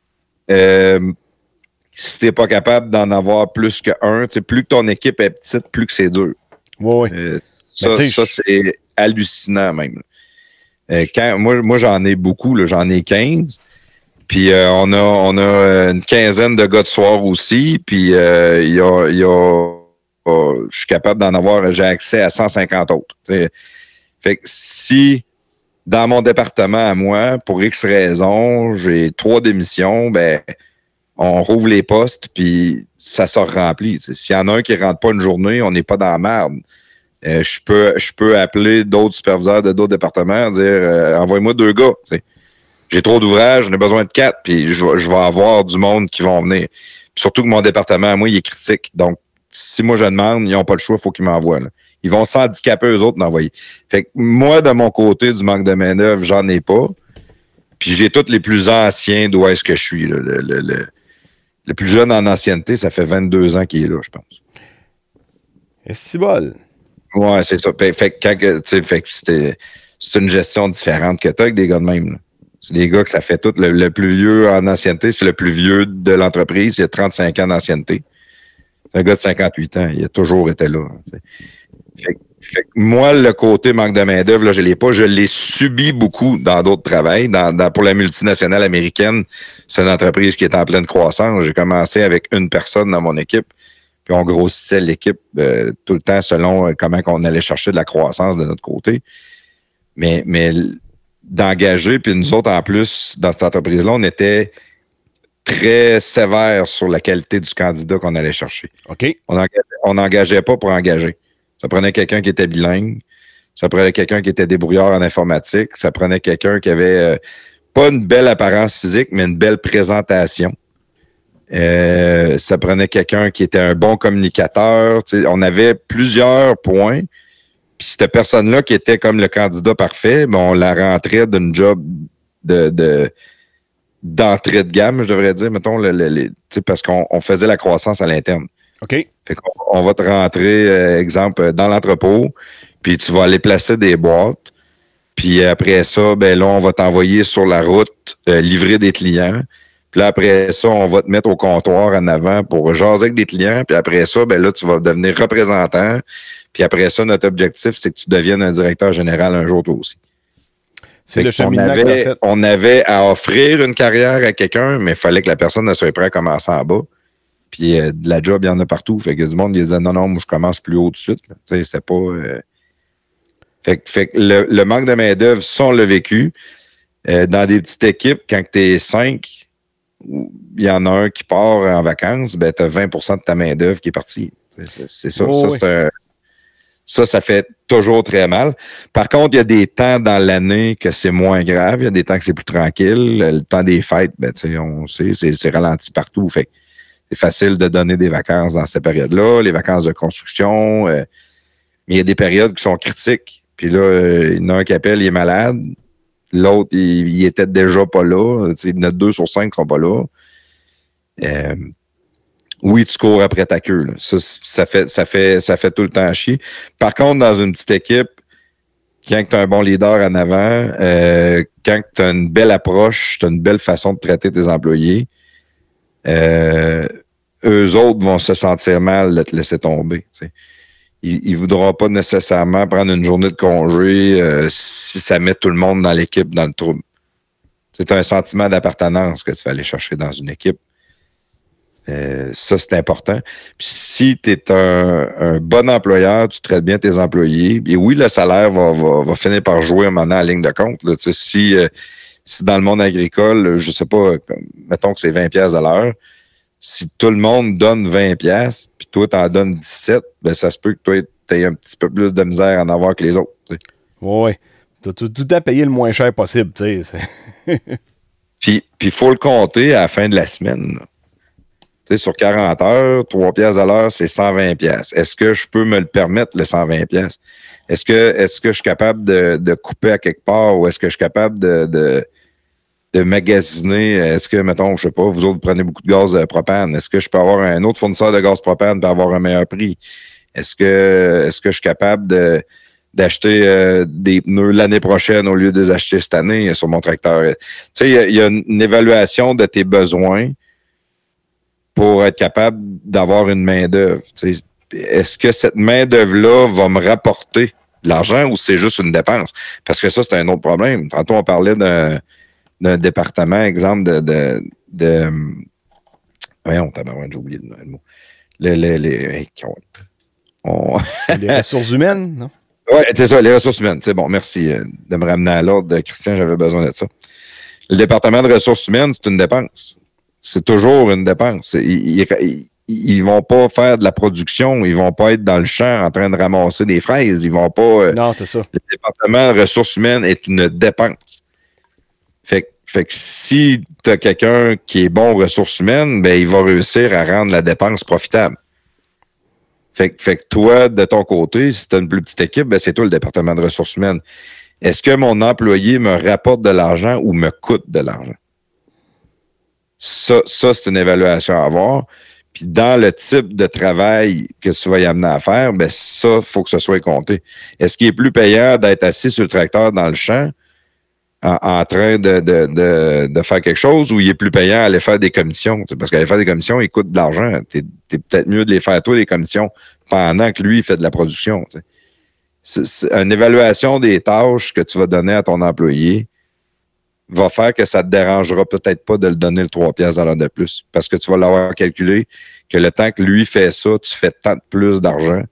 Euh, si t'es pas capable d'en avoir plus qu'un, plus que ton équipe est petite, plus que c'est dur. Ouais. Euh, ça, ça, c'est hallucinant même. Euh, quand, moi, moi j'en ai beaucoup, j'en ai 15. Puis euh, on a, on a euh, une quinzaine de gars de soir aussi. Puis euh, il y a, il y a je suis capable d'en avoir, j'ai accès à 150 autres. T'sais. Fait que si dans mon département à moi, pour X raisons, j'ai trois démissions, ben on rouvre les postes, puis ça remplit. T'sais. S'il y en a un qui rentre pas une journée, on n'est pas dans la merde. Euh, je peux peux appeler d'autres superviseurs de d'autres départements, dire euh, envoyez-moi deux gars. J'ai trop d'ouvrages, j'en ai besoin de quatre, puis je, vais- avoir du monde qui vont venir. Puis surtout que mon département, moi, il est critique. Donc, si moi je demande, ils n'ont pas le choix, il faut qu'ils m'envoient. Ils vont s'handicaper eux autres d'envoyer. Fait que moi, de mon côté, du manque de main-d'œuvre, j'en ai pas. Puis j'ai tous les plus anciens d'où est-ce que je suis. là. Le, le- le- le plus jeune en ancienneté, ça fait 22 ans qu'il est là, je pense. Et c'est bol. Ouais, c'est ça. Fait, fait que quand que, tu sais, fait que c'était, c'est une gestion différente que tu avec des gars de même. là. C'est des gars que ça fait tout. Le, le plus vieux en ancienneté, c'est le plus vieux de l'entreprise. Il a 35 ans d'ancienneté. C'est un gars de 58 ans. Il a toujours été là. Fait, que- fait que moi, le côté manque de main-d'œuvre, là, je l'ai pas. Je l'ai subi beaucoup dans d'autres travails. Dans, dans- pour la multinationale américaine, c'est une entreprise qui est en pleine croissance. J'ai commencé avec une personne dans mon équipe. Puis on grossissait l'équipe euh, tout le temps selon euh, comment on allait chercher de la croissance de notre côté. Mais, d'engager, puis nous autres en plus, dans cette entreprise-là, on était très sévère sur la qualité du candidat qu'on allait chercher. OK. On n'engageait pas pour engager. Ça prenait quelqu'un qui était bilingue. Ça prenait quelqu'un qui était débrouillard en informatique. Ça prenait quelqu'un qui avait euh, pas une belle apparence physique, mais une belle présentation. Euh, ça prenait quelqu'un qui était un bon communicateur. on avait plusieurs points. Puis cette personne-là qui était comme le candidat parfait, ben, on la rentrait d'une job de, d'entrée de gamme, je devrais dire, mettons, le, parce qu'on faisait la croissance à l'interne. OK. Fait qu'on on va te rentrer, euh, exemple, dans l'entrepôt, puis tu vas aller placer des boîtes. Puis après ça, ben là, on va t'envoyer sur la route euh, livrer des clients. Puis là, après ça, on va te mettre au comptoir en avant pour jaser avec des clients. Puis après ça, ben là, tu vas devenir représentant. Puis après ça, notre objectif, c'est que tu deviennes un directeur général un jour toi aussi. C'est le on avait, fait. on avait à offrir une carrière à quelqu'un, mais il fallait que la personne ne soit prête à commencer en bas. Puis euh, de la job, il y en a partout. Fait que du monde disait non, non, moi je commence plus haut de suite. Tu sais, c'est pas. Euh, fait, que le, manque de main-d'œuvre, ça, on l'a vécu. Euh, dans des petites équipes, quand tu es cinq, il y en a un qui part en vacances, ben, tu as 20 de ta main-d'œuvre qui est partie. C'est ça. Oh ça, ça, fait toujours très mal. Par contre, il y a des temps dans l'année que c'est moins grave. Il y a des temps que c'est plus tranquille. Le temps des fêtes, ben, on sait, c'est ralenti partout. Fait c'est facile de donner des vacances dans ces périodes-là, les vacances de construction. Euh, mais il y a des périodes qui sont critiques. Puis là, euh, il y en a un qui appelle, il est malade. L'autre, il, était déjà pas là. il y en a deux sur cinq qui sont pas là. Euh, oui, tu cours après ta queue. Ça, fait, ça, fait, ça fait tout le temps chier. Par contre, dans une petite équipe, quand tu as un bon leader en avant, euh, quand tu as une belle approche, tu as une belle façon de traiter tes employés, euh, eux autres vont se sentir mal de te laisser tomber. Ils ne voudront pas nécessairement prendre une journée de congé euh, si ça met tout le monde dans l'équipe dans le trouble. C'est un sentiment d'appartenance que tu vas aller chercher dans une équipe. Euh, ça, c'est important. Puis si tu es un, bon employeur, tu traites bien tes employés, et oui, le salaire va, finir par jouer un moment à la ligne de compte. Si, euh, si dans le monde agricole, je sais pas, mettons que c'est 20 pièces à l'heure, si tout le monde donne 20 pièces, puis toi, tu en donnes 17, ben ça se peut que toi, tu aies un petit peu plus de misère à en avoir que les autres. Oui, tu as tout à payer le moins cher possible. puis il faut le compter à la fin de la semaine sur 40 heures, 3 pièces à l'heure, c'est 120 pièces. Est-ce que je peux me le permettre, le 120 pièces? Est-ce que, est que je suis capable de, couper à quelque part ou est-ce que je suis capable de, de, magasiner? Est-ce que, mettons, je sais pas, vous autres prenez beaucoup de gaz euh, propane. Est-ce que je peux avoir un autre fournisseur de gaz propane pour avoir un meilleur prix? Est-ce que, est-ce que je suis capable de, d'acheter euh, des pneus l'année prochaine au lieu de les acheter cette année sur mon tracteur? Tu sais, il y, a une évaluation de tes besoins pour être capable d'avoir une main-d'œuvre. Est-ce que cette main-d'œuvre-là va me rapporter de l'argent ou c'est juste une dépense? Parce que ça, c'est un autre problème. Tantôt, on parlait d'un département, exemple de. de, de voyons, j'ai oublié le mot. Les, les, les, les ressources humaines, non? Oui, c'est ça, les ressources humaines. C'est bon, merci euh, de me ramener à l'ordre. Christian, j'avais besoin de ça. Le département de ressources humaines, c'est une dépense c'est toujours une dépense. Ils, ils, vont pas faire de la production, ils vont pas être dans le champ en train de ramasser des fraises, ils vont pas. Euh, non, c'est ça. Le département de ressources humaines est une dépense. Fait, fait que si tu as quelqu'un qui est bon aux ressources humaines, ben il va réussir à rendre la dépense profitable. Fait, fait que toi, de ton côté, si tu as une plus petite équipe, ben c'est toi le département de ressources humaines. Est-ce que mon employé me rapporte de l'argent ou me coûte de l'argent? Ça, ça c'est une évaluation à avoir. Puis dans le type de travail que tu vas y amener à faire, ben ça, il faut que ce soit compté. Est-ce qu'il est plus payant d'être assis sur le tracteur dans le champ en, train de, de, de, faire quelque chose ou il est plus payant à aller faire des commissions? Parce qu'aller faire des commissions, il coûte de l'argent. Tu es, peut-être mieux de les faire toi, les commissions, pendant que lui, il fait de la production. C'est une évaluation des tâches que tu vas donner à ton employé va faire que ça te dérangera peut-être pas de le donner le 3 pièces à de plus. Parce que tu vas l'avoir calculé que le temps que lui fait ça, tu fais tant de plus d'argent.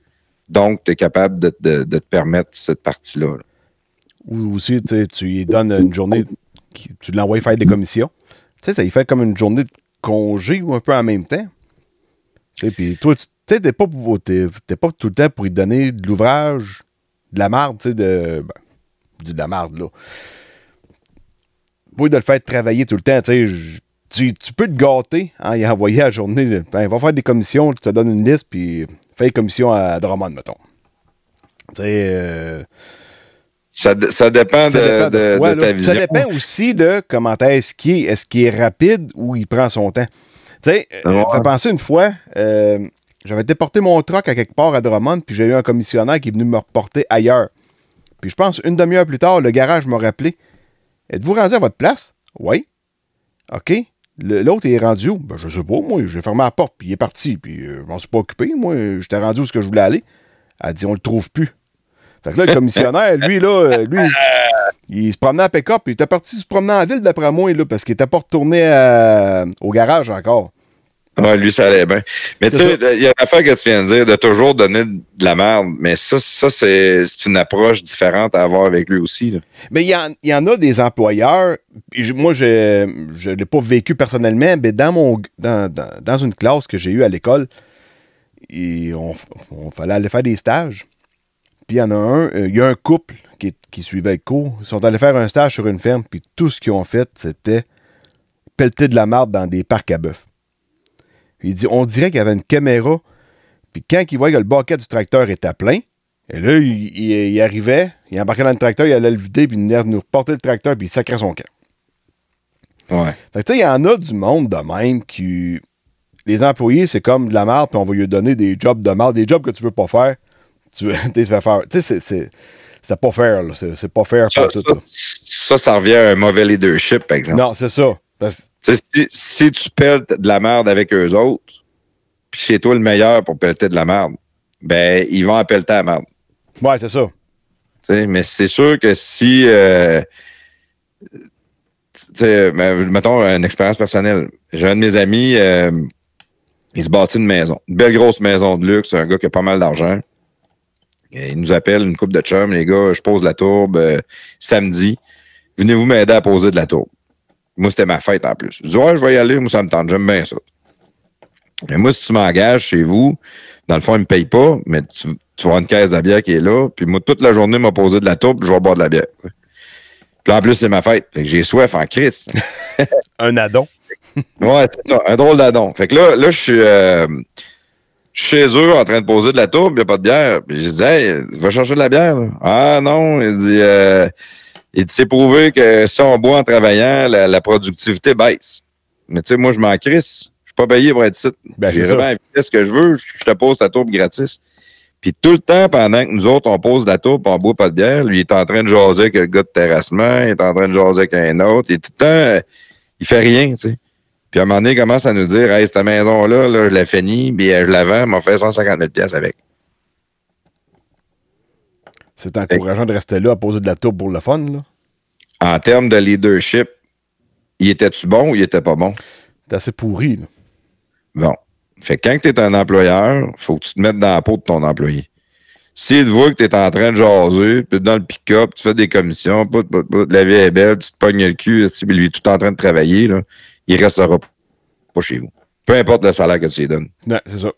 Donc, tu es capable de, te permettre cette partie-là. Ou aussi, tu lui donnes une journée, tu l'envoies faire des commissions. Tu sais, ça lui fait comme une journée congé ou un peu en même temps. Tu sais, puis toi, tu t'es pas, t'es- pas tout le temps pour lui donner de l'ouvrage, de la marde, tu sais, de. Ben, de la marde, là. Pour de le faire travailler tout le temps, tu sais. Tu, tu peux te gâter en y envoyer à la journée. Ben, va faire des commissions, tu te donnes une liste, puis fais les commissions à Drummond, mettons. Tu sais. euh, Ça, dé- ça dépend, ça de, dépend de- de- ouais, de là, ta vision. Ça dépend aussi de comment est-ce qu'il est. Est-ce qu'il est rapide ou il prend son temps? Tu sais, euh, Ouais. fait penser une fois, euh, j'avais déporté mon truck à quelque part à Drummond, puis j'ai eu un commissionnaire qui est venu me reporter ailleurs. Puis je pense, une demi-heure plus tard, le garage m'a rappelé. Êtes-vous rendu à votre place? Oui. OK. L'autre est rendu où? Ben, je sais pas, moi. J'ai fermé la porte, puis il est parti, puis euh, je m'en suis pas occupé. Moi, j'étais rendu où ce que je voulais aller. Elle a dit, on le trouve plus. Fait que là, le commissionnaire, lui, là, euh, lui, il se promenait à pick-up, puis il était parti se promener en ville d'après moi, là, parce qu'il était pas retourné à- au garage encore. Ouais, lui, ça allait bien. Mais tu sais, il y a une affaire que tu viens de dire, de toujours donner de la merde. Mais ça, ça c'est une approche différente à avoir avec lui aussi. là. Mais il y, en- il y en a des employeurs, moi, je ne l'ai pas vécu personnellement, mais dans, mon, dans, dans, dans une classe que j'ai eue à l'école, on, on fallait aller faire des stages. Puis il y en a un, euh, il y a un couple qui, qui suivait le cours. Ils sont allés faire un stage sur une ferme, puis tout ce qu'ils ont fait, c'était pelleter de la marde dans des parcs à bœuf. Puis il dit, on dirait qu'il y avait une caméra, puis quand il voit que le baquet du tracteur était plein, et là, il, il- il arrivait, il embarquait dans le tracteur, il allait le vider, puis il venait nous reporter le tracteur, puis il sacrait son camp. Ouais. Fait que tu sais, il y en a du monde de même qui. Les employés, c'est comme de la merde, puis on va lui donner des jobs de merde, des jobs que tu veux pas faire. Tu tu fais faire. Tu sais, c'est- c'est. Pas faire, là. C'est pas faire Ça, pour tout. ça, là. ça, ça revient à un mauvais leadership, par exemple. Non, c'est ça. Parce- Si, si tu pelles de la merde avec eux autres, puis c'est toi le meilleur pour pelleter de la merde, ben, ils vont en pelleter la merde. Ouais, c'est ça. Mais c'est sûr que si, euh, tu sais, ben, mettons une expérience personnelle. J'ai un de mes amis, euh, il se bâtit une maison, une belle grosse maison de luxe, un gars qui a pas mal d'argent. Et Il nous appelle une coupe de chum, les gars, je pose la tourbe euh, samedi. Venez-vous m'aider à poser de la tourbe. Moi, c'était ma fête en plus. Je dis, ouais, je vais y aller, moi, ça me tente, j'aime bien ça. Mais moi, si tu m'engages chez vous, dans le fond, ils me payent pas, mais tu, avoir une caisse de bière qui est là, puis moi, toute la journée, m'a posé de la tourbe, puis je vais boire de la bière. Puis en plus, c'est ma fête. Fait que j'ai soif en crise. Un addon. Ouais, c'est ça, un drôle d'adon. Fait que là, là, je suis euh, je suis chez eux en train de poser de la tourbe, il n'y a pas de bière. Puis je dis, hey, va chercher de la bière. là. Ah non, il dit, euh, il dit, c'est prouvé que si on boit en travaillant, la, la productivité baisse. Mais tu sais, moi, je m'en crisse. Je suis pas payé pour être ici. Ben, J'ai c'est vraiment invité ce que je veux, je te pose ta tourbe gratis. Puis tout le temps, pendant que nous autres, on pose de la tourbe, on boit pas de bière, lui, il est en train de jaser avec le gars de terrassement, il est en train de jaser avec un autre. Il est tout le temps, euh, il fait rien, tu sais. Puis à un moment donné, il commence à nous dire Hey, cette maison-là, là, je la finis, puis euh, je la vends, m'a fait 150 000 pièces avec. C'est encourageant de rester là à poser de la tourbe pour le fun, là. En termes de leadership, il était-tu bon ou il était pas bon? C'est assez pourri, là. Bon. Fait que quand tu es un employeur, faut que tu te mettes dans la peau de ton employé. S'il te voit que tu es en train de jaser, puis dans le pick-up, tu fais des commissions, pout, pout, pout, la vie est belle, tu te pognes le cul, lui est tout en train de travailler, là, il restera pas chez vous. Peu importe le salaire que tu lui donnes. Ouais, c'est ça.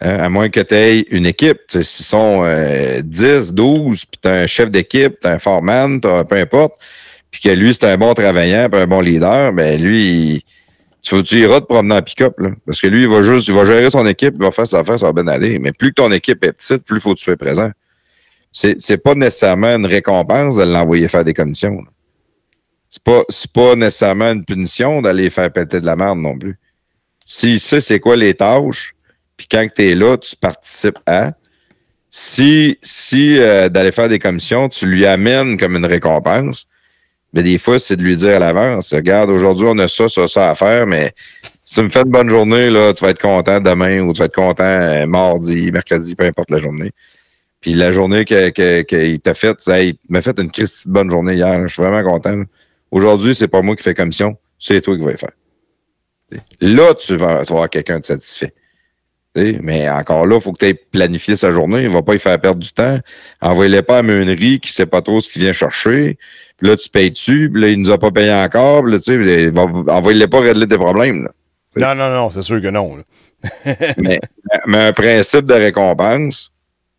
Hein, à moins que tu aies une équipe. S'ils sont euh, 10, 12, puis tu un chef d'équipe, tu un foreman, t'as- peu importe, puis que lui, c'est un bon travaillant, puis un bon leader, ben lui, il- tu, tu iras te promener en pick-up. là? Parce que lui, il va juste, il va gérer son équipe, il va faire sa affaire, ça va bien aller. Mais plus que ton équipe est petite, plus il faut que tu sois présent. C'est, c'est pas nécessairement une récompense de l'envoyer faire des commissions. là. C'est pas, pas nécessairement une punition d'aller faire péter de la merde non plus. S'il sait c'est quoi les tâches, puis quand tu es là, tu participes à. Si, si euh, d'aller faire des commissions, tu lui amènes comme une récompense, mais des fois, c'est de lui dire à l'avance, regarde, aujourd'hui, on a ça, ça, ça à faire, mais si tu me fais une bonne journée, là, tu vas être content demain ou tu vas être content euh, mardi, mercredi, peu importe la journée. Puis la journée qu'il que, qu'il t'a faite, il m'a fait une crise de bonne journée hier, je suis vraiment content. Aujourd'hui, c'est pas moi qui fais commission, c'est toi qui vas le faire. Là, tu vas, tu vas avoir quelqu'un de satisfait. Mais encore là, il faut que tu aies planifié sa journée. Il ne va pas y faire perdre du temps. Envoyez-les pas à meunerie qui ne sait pas trop ce qu'il vient chercher. Puis là, tu payes dessus. Puis là, il nous a pas payé encore. Puis là, tu sais, envoyez-les pas régler tes problèmes. Là. Non, non, non, c'est sûr que non. mais, mais un principe de récompense,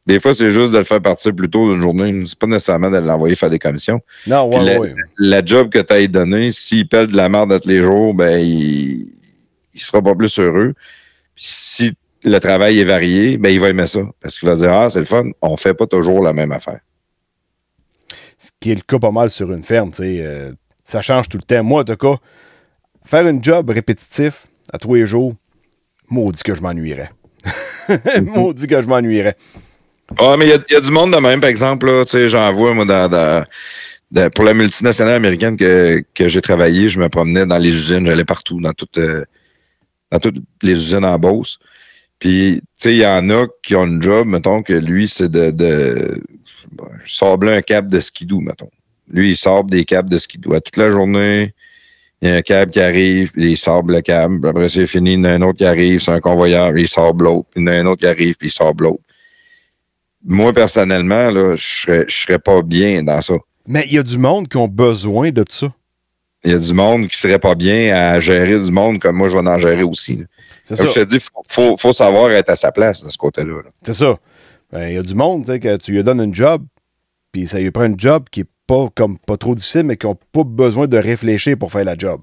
des fois, c'est juste de le faire partir plus tôt d'une journée. C'est pas nécessairement de l'envoyer faire des commissions. Non, ouais, la, ouais. la job que tu as donné, s'il pèle de la merde à tous les jours, ben il, il sera pas plus heureux. Puis si le travail est varié, ben il va aimer ça. Parce qu'il va dire Ah, c'est le fun, on fait pas toujours la même affaire. Ce qui est le cas pas mal sur une ferme, tu sais. euh, ça change tout le temps. Moi, en tout cas, faire un job répétitif à tous les jours, maudit que je m'ennuierais. maudit que je m'ennuierais. Ah, mais il y, a du monde de même, par exemple, tu sais, j'en vois, moi, dans, pour la multinationale américaine que, que j'ai travaillé, je me promenais dans les usines, j'allais partout, dans toutes, euh, dans toutes les usines en Beauce. Puis, tu sais, il y en a qui ont une job, mettons, que lui, c'est de, de bon, sabler un câble de skidoo, mettons. Lui, il sable des câbles de skidoo. À toute la journée, il y a un câble qui arrive, puis il sable le câble. Après, c'est fini, il y en a un autre qui arrive, c'est un convoyeur, il sable l'autre. Il y en a un autre qui arrive, puis il sable l'autre moi, personnellement, là, je serais, je serais pas bien dans ça. Mais il y a du monde qui ont besoin de ça. Il y a du monde qui serait pas bien à gérer du monde comme moi, je vais en gérer aussi. C'est ça. je te dis, faut, faut, faut savoir être à sa place de ce côté-là. là. C'est ça. Ben, Il y a du monde, tu sais, que tu lui donnes un job, puis ça lui prend un job qui est pas comme pas trop difficile, mais qui n'ont pas besoin de réfléchir pour faire la job.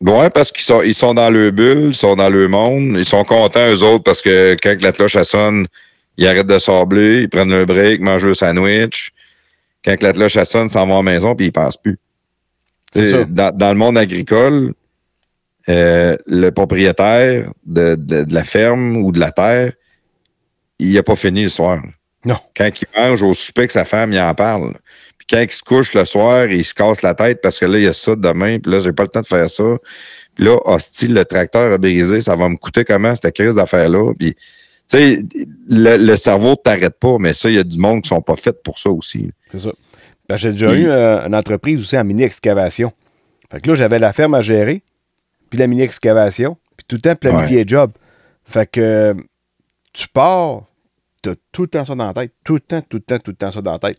Ouais, parce qu'ils sont, ils sont dans le bulle, ils sont dans le monde, ils sont contents, eux autres, parce que quand la cloche elle sonne, ils arrêtent de sabler, ils prennent le break, mangent le sandwich. Quand la cloche sonne, s'en vont à la maison, puis ils pensent plus. Ça. Dans, dans le monde agricole, euh, le propriétaire de, de, de la ferme ou de la terre, il n'a pas fini le soir. Non. Quand il mange au souper que sa femme, il en parle. Puis quand il se couche le soir, il se casse la tête parce que là, il y a ça demain, puis là, j'ai pas le temps de faire ça. Puis là, hostile, le tracteur a brisé, ça va me coûter comment cette crise d'affaires-là? Puis, sais, le, le cerveau ne t'arrête pas, mais ça, il y a du monde qui sont pas faits pour ça aussi. C'est ça. Ben, j'ai déjà eu euh, une entreprise aussi en mini-excavation. Fait que là, j'avais la ferme à gérer, puis la mini-excavation, puis tout le temps planifier les jobs. Fait que euh, tu pars, t'as tout le temps ça dans la tête. Tout le temps, tout le temps, tout le temps ça dans la tête.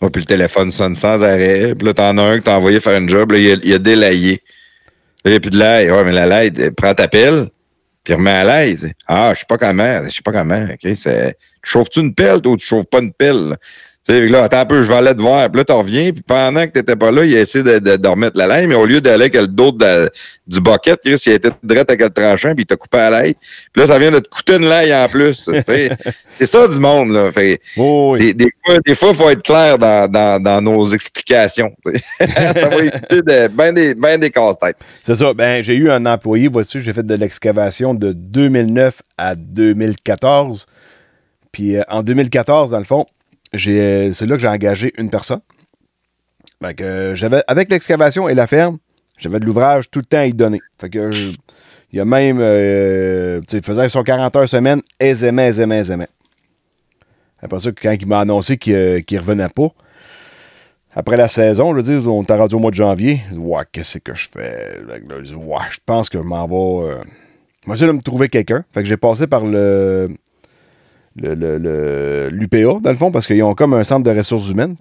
Ouais, puis le téléphone sonne sans arrêt. Puis là, t'en as un que t'as envoyé faire une job, là, il a, il a délayé. Là, il n'y a plus de l'ail. Ouais, mais la laide, euh, prends ta pelle, puis remets à l'aise. Ah, je sais pas comment. Je sais pas comment. OK, c'est. Tu chauffes-tu une pelle, ou tu chauffes pas une pelle? Là? Tu sais, là, attends un peu, je vais aller te voir. Puis là, tu reviens, puis pendant que t'étais pas là, il a essayé de, de, de remettre la laille, mais au lieu d'aller avec le dos de- du bucket, Chris, il a été direct avec le tranchant, puis il t'a coupé à l'ail. Puis là, ça vient de te coûter une laille en plus. tu c'est ça du monde, là. Fait, Oh, oui. des, des fois, des fois, il faut être clair dans, dans, dans nos explications. tu ça va éviter de, ben des, ben des casse-têtes. C'est ça. Ben, j'ai eu un employé, voici, j'ai fait de l'excavation de 2009 à 2014. Puis euh, en 2014, dans le fond, c'est là que j'ai engagé une personne. Fait que euh, j'avais, avec l'excavation et la ferme, j'avais de l'ouvrage tout le temps à y donner. Fait que je- il y a même, euh, tu il faisait son 40 heures semaine aisément, aisément, aisément. Après ça, quand il m'a annoncé qu'il ne revenait pas, après la saison, je veux dire, on était rendu au mois de janvier. Je Ouais, qu'est-ce que je fais? Je ouais, je pense que je m'en vais. Euh... Je essayer de me trouver quelqu'un. Fait que j'ai passé par le. Le, le- le- l'UPA, dans le fond, parce qu'ils ont comme un centre de ressources humaines.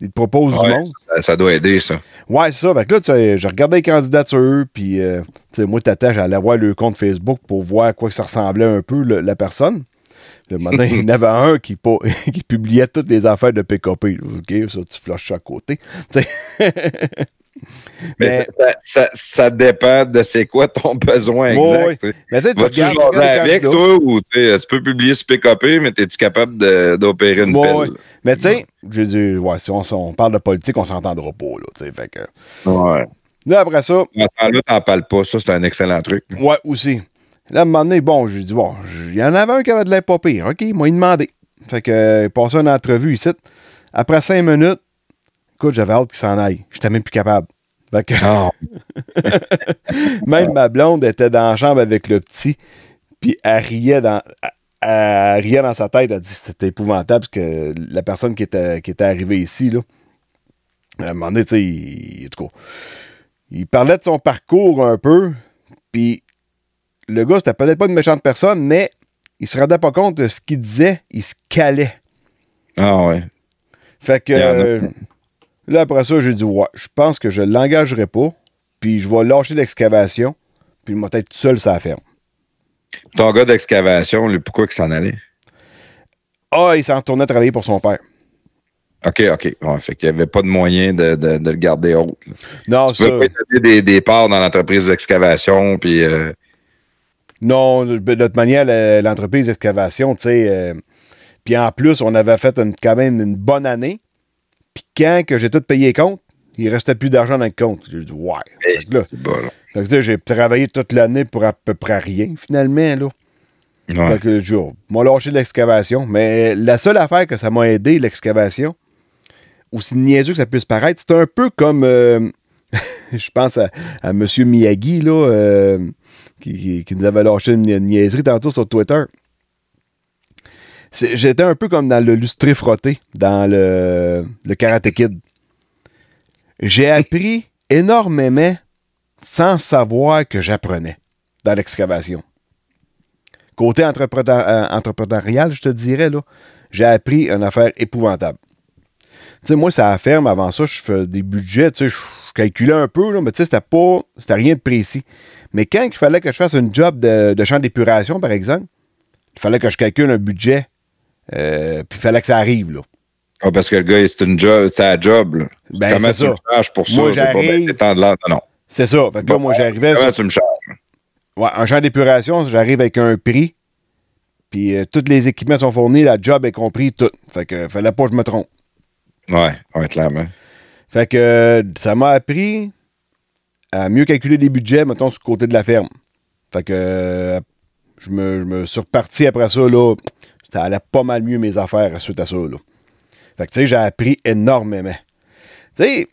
Ils te proposent du monde. ça, ça doit aider, ça. Ouais, c'est ça. Fait que là, tu sais, j'ai regardé les candidatures, puis, euh, tu sais, moi, t'attaches à aller voir le compte Facebook pour voir à quoi que ça ressemblait un peu, le- la personne. Le matin, il y en avait un qui, qui publiait toutes les affaires de PKP. OK, ça, tu flushes ça à côté. Mais, Mais- ça, ça, ça dépend de c'est quoi ton besoin exact. sais. Mais tu jaser avec toi ou tu peux publier sur PKP, mais es-tu capable d'opérer une pelle? ouais. Mais tu sais, je dis, ouais, si on, on parle de politique, on s'entendra pas, là. Fait que. Ouais. Là, après ça, À ce temps-là, t'en parles pas. Ça, c'est un excellent truc. Ouais, aussi. Là, à un moment donné, bon, j'ai dit, bon, il y en avait un qui avait de l'air pas pire. OK, il m'a demandé. Fait que, euh, passé une entrevue ici. Après cinq minutes, écoute, j'avais hâte qu'il s'en aille. J'étais même plus capable. Fait que, Ah, même ma blonde était dans la chambre avec le petit, puis elle riait dans, elle, elle riait dans sa tête. Elle dit c'était épouvantable parce que la personne qui était, qui était arrivée ici, là, à un moment donné, tu sais, il, en tout cas, il parlait de son parcours un peu, puis le gars, c'était peut-être pas une méchante personne, mais il se rendait pas compte de ce qu'il disait, il se calait. Ah ouais. Fait que là, après ça, j'ai dit, ouais, je pense que je l'engagerai pas, puis je vais lâcher l'excavation, puis il m'a être tout seul sur la ferme. Ton gars d'excavation, pourquoi il s'en allait? Ah, il s'en retournait travailler pour son père. OK, OK. Ouais, fait qu'il n'y avait pas de moyen de, de- de le garder haut. Non, Tu ça. peux pas des, des parts dans l'entreprise d'excavation, puis euh, Non, de toute manière, le- l'entreprise d'excavation, tu sais. euh, puis en plus, on avait fait une- quand même une bonne année. Puis quand que j'ai tout payé compte, il restait plus d'argent dans le compte. J'ai dit, ouais. là, c'est bon, fait que, j'ai travaillé toute l'année pour à peu près rien, finalement, là. Ouais. Fait que je m'a lâché l'excavation. Mais la seule affaire que ça m'a aidé, l'excavation, aussi niaiseux que ça puisse paraître, c'est un peu comme, euh, je pense à, à M. Miyagi, là, euh, qui, qui- qui nous avait lâché une, une niaiserie tantôt sur Twitter. J'étais un peu comme dans le lustré frotté, dans le, le Karate Kid. J'ai appris énormément sans savoir que j'apprenais dans l'excavation. Côté euh, entrepreneurial, je te dirais, là, j'ai appris une affaire épouvantable. Tu sais, moi, ça la ferme, avant ça, je fais des budgets, tu sais, je calculais un peu, là, mais tu sais, c'était pas, rien de précis. Mais quand il fallait que je fasse une job de, de champ d'épuration, par exemple, il fallait que je calcule un budget, euh, puis il fallait que ça arrive, là. Ah, parce que le gars, c'est une job, c'est un job. Là. Ben, Comment c'est tu me ça. charges pour ça? Moi, j'arrive- Non, non. C'est ça. Fait que là, moi, j'arrivais Comment sur tu me charges? ouais, un champ d'épuration, j'arrive avec un prix, puis euh, tous les équipements sont fournis, la job est compris, tout. Fait que fallait pas que je me trompe. Ouais, ouais, clairement. Fait que euh, ça m'a appris à mieux calculer les budgets, mettons, sur le côté de la ferme. Fait que euh, je, me, je me suis reparti après ça, là. Ça allait pas mal mieux mes affaires suite à ça, là. Fait que, tu sais, j'ai appris énormément. Tu sais,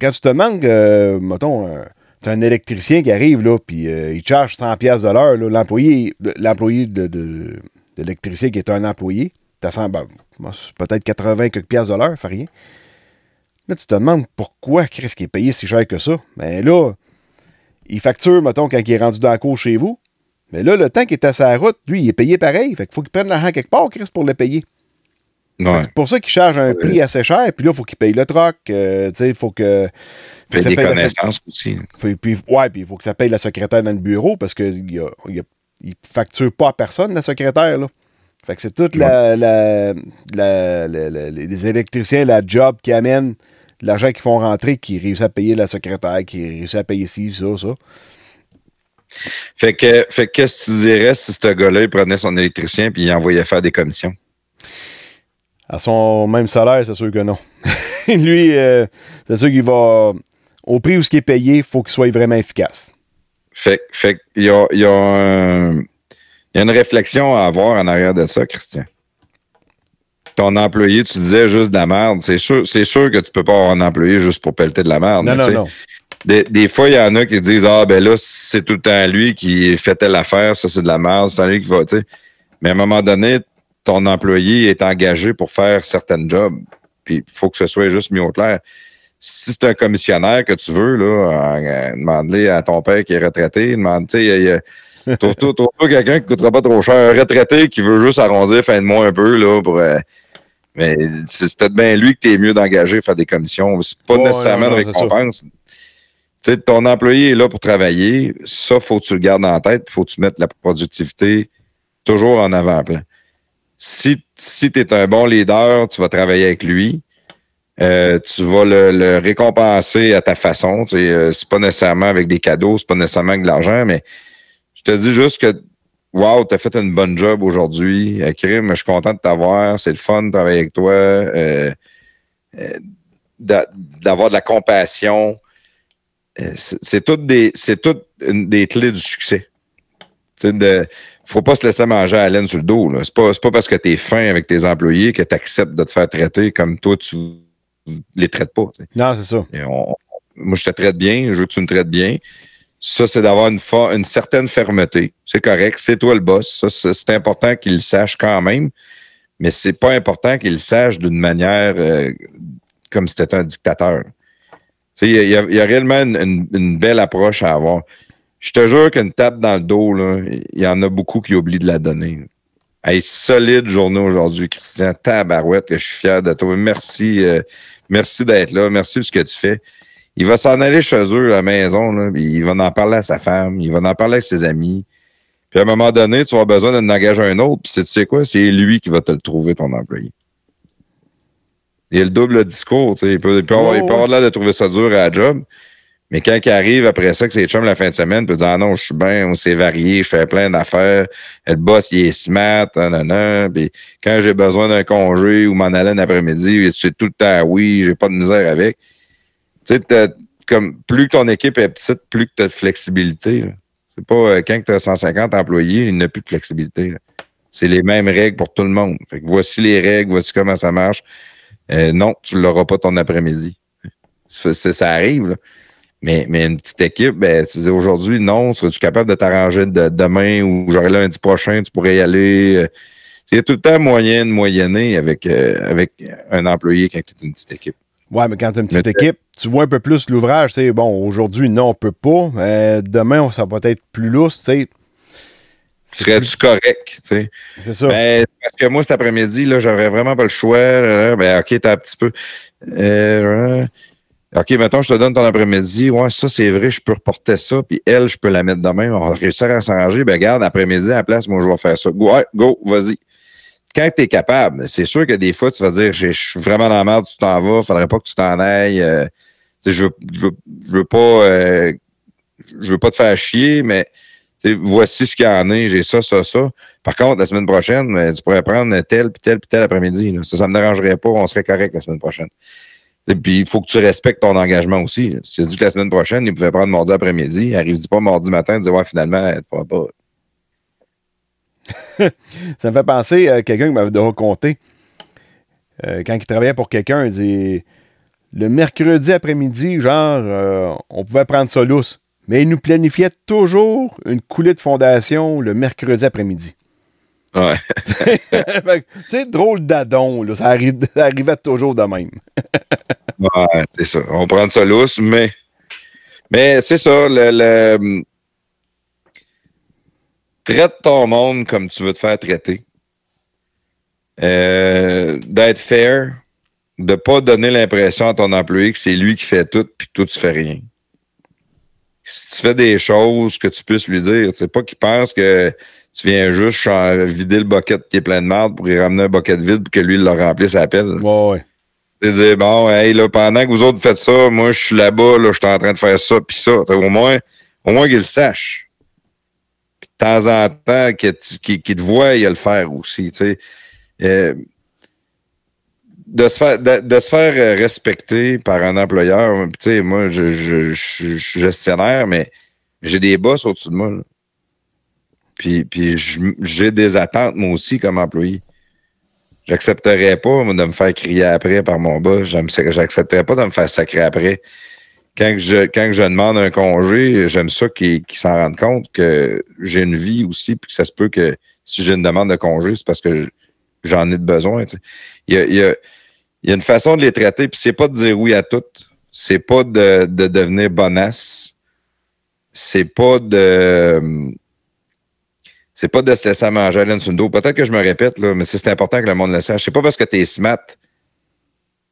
quand tu te demandes, euh, mettons, euh, t'as un électricien qui arrive, là, puis euh, il charge 100$ piastres de l'heure, l'employé, l'employé de, l'électricien qui est un employé, t'as 100, ben, peut-être 80 quelques piastres de l'heure, fait rien. Là, tu te demandes pourquoi Chris qui est payé si cher que ça? Mais là, il facture, mettons, quand il est rendu dans la cour chez vous. Mais là, le temps qu'il est à sa route, lui, il est payé pareil. Fait qu'il faut qu'il prenne l'argent quelque part, Chris, pour le payer. Ouais. C'est pour ça qu'il charge un prix assez cher. Puis là, il faut qu'il paye le troc. euh, tu sais, il faut que. Fait ça des paye la connaissances aussi. faut- puis, ouais, puis il faut que ça paye la secrétaire dans le bureau parce qu'il ne il facture pas à personne, la secrétaire. Là. Fait que c'est toute la, la- la- la- la- les électriciens, la job qui amène l'argent qu'ils font rentrer, qui réussit à payer la secrétaire, qui réussit à payer ci, ça, ça. Fait que, fait que qu'est-ce que tu dirais si ce gars-là, il prenait son électricien puis il envoyait faire des commissions? À son même salaire, c'est sûr que non. Lui, euh, c'est sûr qu'il va. Au prix où ce qui est payé, il faut qu'il soit vraiment efficace. Fait, fait qu'il y a, il y, a un- il y a une réflexion à avoir en arrière de ça, Christian. Ton employé, tu disais juste de la merde. C'est sûr, c'est sûr que tu peux pas avoir un employé juste pour pelleter de la merde. Non, non, non. Des, des fois, il y en a qui disent Ah, ben là, c'est tout le temps lui qui fait telle affaire, ça c'est de la merde, c'est lui qui va, tu sais. Mais à un moment donné, ton employé est engagé pour faire certaines jobs. Puis il faut que ce soit juste mis au clair. Si c'est un commissionnaire que tu veux, là, euh, demande-le à ton père qui est retraité, demande, tu sais, il y a- trouve-toi trouve-toi quelqu'un qui ne coûtera pas trop cher. Un retraité qui veut juste arrondir fin de mois un peu, là, pour. euh, mais c'est peut-être bien lui que tu es mieux d'engager faire des commissions. C'est pas nécessairement non, de non, récompense. Tu sais, ton employé est là pour travailler. Ça, faut que tu le gardes en tête. Faut que tu mettes la productivité toujours en avant-plan. Si, si tu es un bon leader, tu vas travailler avec lui. Euh, tu vas le, récompenser à ta façon. Tu sais, euh, c'est pas nécessairement avec des cadeaux, c'est pas nécessairement avec de l'argent, mais je te dis juste que Wow, tu as fait une bonne job aujourd'hui. Euh, Krim, je suis content de t'avoir. C'est le fun de travailler avec toi. Euh, d'a- d'avoir de la compassion. Euh, c'est toutes des, c'est toutes des clés du succès. Tu de, faut pas se laisser manger à la laine sur le dos. là. C'est pas, c'est pas parce que tu es fin avec tes employés que tu acceptes de te faire traiter comme toi, tu les traites pas. tu. Non, c'est ça. On- moi, je te traite bien, je veux que tu me traites bien. Ça, c'est d'avoir une, une certaine fermeté. C'est correct, c'est toi le boss. Ça, c'est c'est important qu'il le sache quand même, mais c'est pas important qu'il le sache d'une manière euh, comme si c'était un dictateur. Il y, y a- réellement une, une- belle approche à avoir. Je te jure qu'une tape dans le dos, il y en a beaucoup qui oublient de la donner. Hey, solide journée aujourd'hui, Christian. Tabarouette, que je suis fier de toi. Merci, euh, merci d'être là. Merci de ce que tu fais. Il va s'en aller chez eux à la maison. Là, il va en parler à sa femme. Il va en parler à ses amis. Puis à un moment donné, tu vas avoir besoin d'en engager un autre. Puis tu sais quoi? C'est lui qui va te le trouver, ton employé. Il y a le double discours. tu sais. Il peut, il peut avoir, il peut avoir l'air de trouver ça dur à la job. Mais quand il arrive après ça, que c'est chum la fin de semaine, il peut dire Ah non, je suis bien, on s'est varié, je fais plein d'affaires, le boss, il est smart, nanana. Puis quand j'ai besoin d'un congé ou m'en aller un après-midi, c'est tout le temps oui, j'ai pas de misère avec. Tu sais, comme plus que ton équipe est petite, plus que tu as de flexibilité. C'est pas euh, quand tu as 150 employés, il n'y a plus de flexibilité. C'est les mêmes règles pour tout le monde. Fait que voici les règles, voici comment ça marche. Euh, non, tu ne l'auras pas ton après-midi. Ça, arrive, là. Mais, mais une petite équipe, ben, tu dis aujourd'hui, non, serais-tu capable de t'arranger de, demain ou genre lundi prochain, tu pourrais y aller. euh, Il y a tout le temps moyen de moyenner avec, euh, avec un employé quand tu es une petite équipe. Ouais, mais quand tu as une petite Mais- équipe, tu vois un peu plus l'ouvrage. Bon, aujourd'hui, non, on peut pas. Euh, demain, ça va être plus lousse. Tu sais, Serais-tu correct? Tu sais? c'est ça. Ben, parce que moi, cet après-midi, là, j'aurais vraiment pas le choix. là, ben, OK, t'as un petit peu. Euh, OK, mettons, je te donne ton après-midi. Ouais, ça, c'est vrai, je peux reporter ça. Puis elle, je peux la mettre demain. On va réussir à s'arranger. Ben, garde, après-midi, à la place, moi, je vais faire ça. Go, ouais, go, vas-y. Quand tu es capable, c'est sûr que des fois, tu vas dire, je suis vraiment dans la merde, tu t'en vas, faudrait pas que tu t'en ailles. euh, tu je veux, je veux, je veux pas, euh, je veux pas te faire chier, mais voici ce qu'il y en a, j'ai ça, ça, ça. Par contre, la semaine prochaine, euh, tu pourrais prendre tel, puis tel, puis tel après-midi. Ça, ça me dérangerait pas, on serait correct la semaine prochaine. Puis, il faut que tu respectes ton engagement aussi. Si tu as dit que la semaine prochaine, il pouvait prendre mardi après-midi, arrive pas mardi matin, dire, ouais, finalement, tu pourras pas. Ça me fait penser à quelqu'un qui m'avait raconté. euh, quand il travaillait pour quelqu'un, il dit le mercredi après-midi, genre, euh, on pouvait prendre ça lousse. Mais il nous planifiait toujours une coulée de fondation le mercredi après-midi. Ouais. Sais, drôle d'adon, là, ça, arri- ça arrivait toujours de même. Ouais, c'est ça. On prend ça lousse, mais. Mais c'est ça, le, le- Traite ton monde comme tu veux te faire traiter. Euh, D'être fair. De pas donner l'impression à ton employé que c'est lui qui fait tout, puis que toi, tu fais rien. Si tu fais des choses que tu puisses lui dire, c'est pas qu'il pense que tu viens juste vider le bucket qui est plein de merde pour y ramener un bucket vide pour que lui il le remplisse à appel. Ouais, ouais. C'est dire, bon, hey, là, pendant que vous autres faites ça, moi, je suis là-bas, là, je suis en train de faire ça, puis ça. Au moins, au moins qu'il le sache. Puis de temps en temps, qu'il te voit, il le faire aussi, tu sais. Euh, de se faire, de, se faire euh, respecter par un employeur, tu sais, moi, je, je, suis gestionnaire, mais j'ai des boss au-dessus de moi, là. Puis, puis j'ai des attentes, moi aussi, comme employé. J'accepterais pas, de me faire crier après par mon boss. J'accepterais pas de me faire sacrer après. Quand je, quand je demande un congé, j'aime ça qu'ils s'en rendent compte que j'ai une vie aussi, puis que ça se peut que si j'ai une demande de congé, c'est parce que j'en ai de besoin. Il y a, il y a- il y a une façon de les traiter, puis c'est pas de dire oui à toutes. C'est pas de, de devenir bonasse. C'est pas de c'est pas de se laisser à manger à dos. Peut-être que je me répète, là, mais c'est important que le monde le sache. C'est pas parce que tu es smart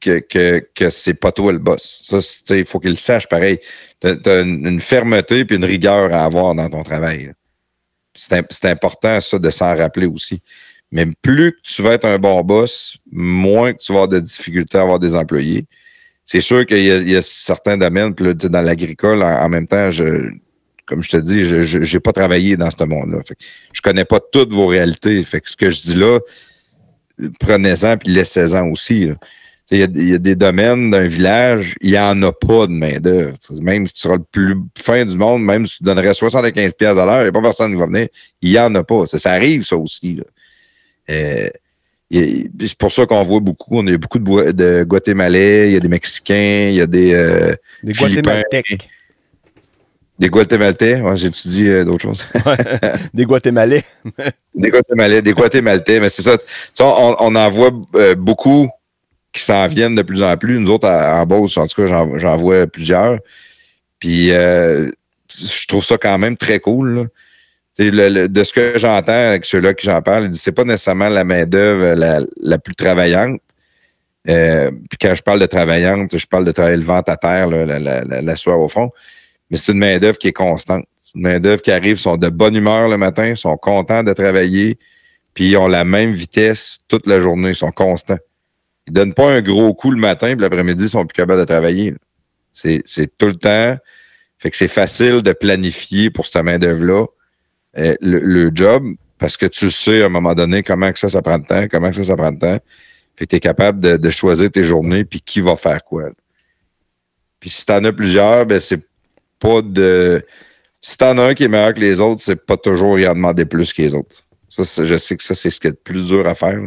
que, que, que c'est pas toi le boss. Ça, il faut qu'il le sache pareil. Tu as, une, fermeté puis une rigueur à avoir dans ton travail. c'est important, ça, de s'en rappeler aussi. Mais plus que tu vas être un bon boss, moins que tu vas avoir de difficultés à avoir des employés. C'est sûr qu'il y, y a certains domaines, puis là, dans l'agricole, en, même temps, je, comme je te dis, je n'ai pas travaillé dans ce monde-là. Je connais pas toutes vos réalités. Ce que je dis là, prenez-en puis laissez-en aussi. Il y, a, des domaines d'un village, il n'y en a pas de main-d'œuvre. Même si tu seras le plus fin du monde, même si tu donnerais 75$ piastres à l'heure, il n'y a pas personne qui va venir. Il n'y en a pas. Ça, arrive, ça aussi. Euh, c'est pour ça qu'on voit beaucoup. On a beaucoup de, de Guatémalais, il y a des Mexicains, il y a des, euh, Des. Guatémaltèques. des Guatémaltais. Ouais, J'étudie euh, d'autres choses? Des Guatémalais. Des Guatémalais, des Guatémaltais, mais c'est ça. On, on en voit euh, beaucoup qui s'en viennent de plus en plus. Nous autres, à- en Beauce, en tout cas, j'en- vois plusieurs. Puis, je trouve ça quand même très cool. là. De ce que j'entends avec ceux-là qui j'en parle, ils disent c'est pas nécessairement la main-d'œuvre la, plus travaillante. Euh, puis quand je parle de travaillante, je parle de travailler le ventre à terre, là, la, la, au fond. Mais c'est une main-d'œuvre qui est constante. C'est une main-d'œuvre qui arrive, sont de bonne humeur le matin, sont contents de travailler, puis ils ont la même vitesse toute la journée, ils sont constants. Ils donnent pas un gros coup le matin, puis l'après-midi, ils sont plus capables de travailler. C'est tout le temps. Fait que c'est facile de planifier pour cette main-d'œuvre-là le, le job parce que tu sais à un moment donné comment que ça, ça prend de temps, comment que ça, ça prend de temps. Fait que tu es capable de, choisir tes journées puis qui va faire quoi. Puis si t'en as plusieurs, ben c'est pas de. Si t'en as un qui est meilleur que les autres, c'est pas toujours y en demander plus que les autres. Ça, je sais que ça, c'est ce qui est le plus dur à faire.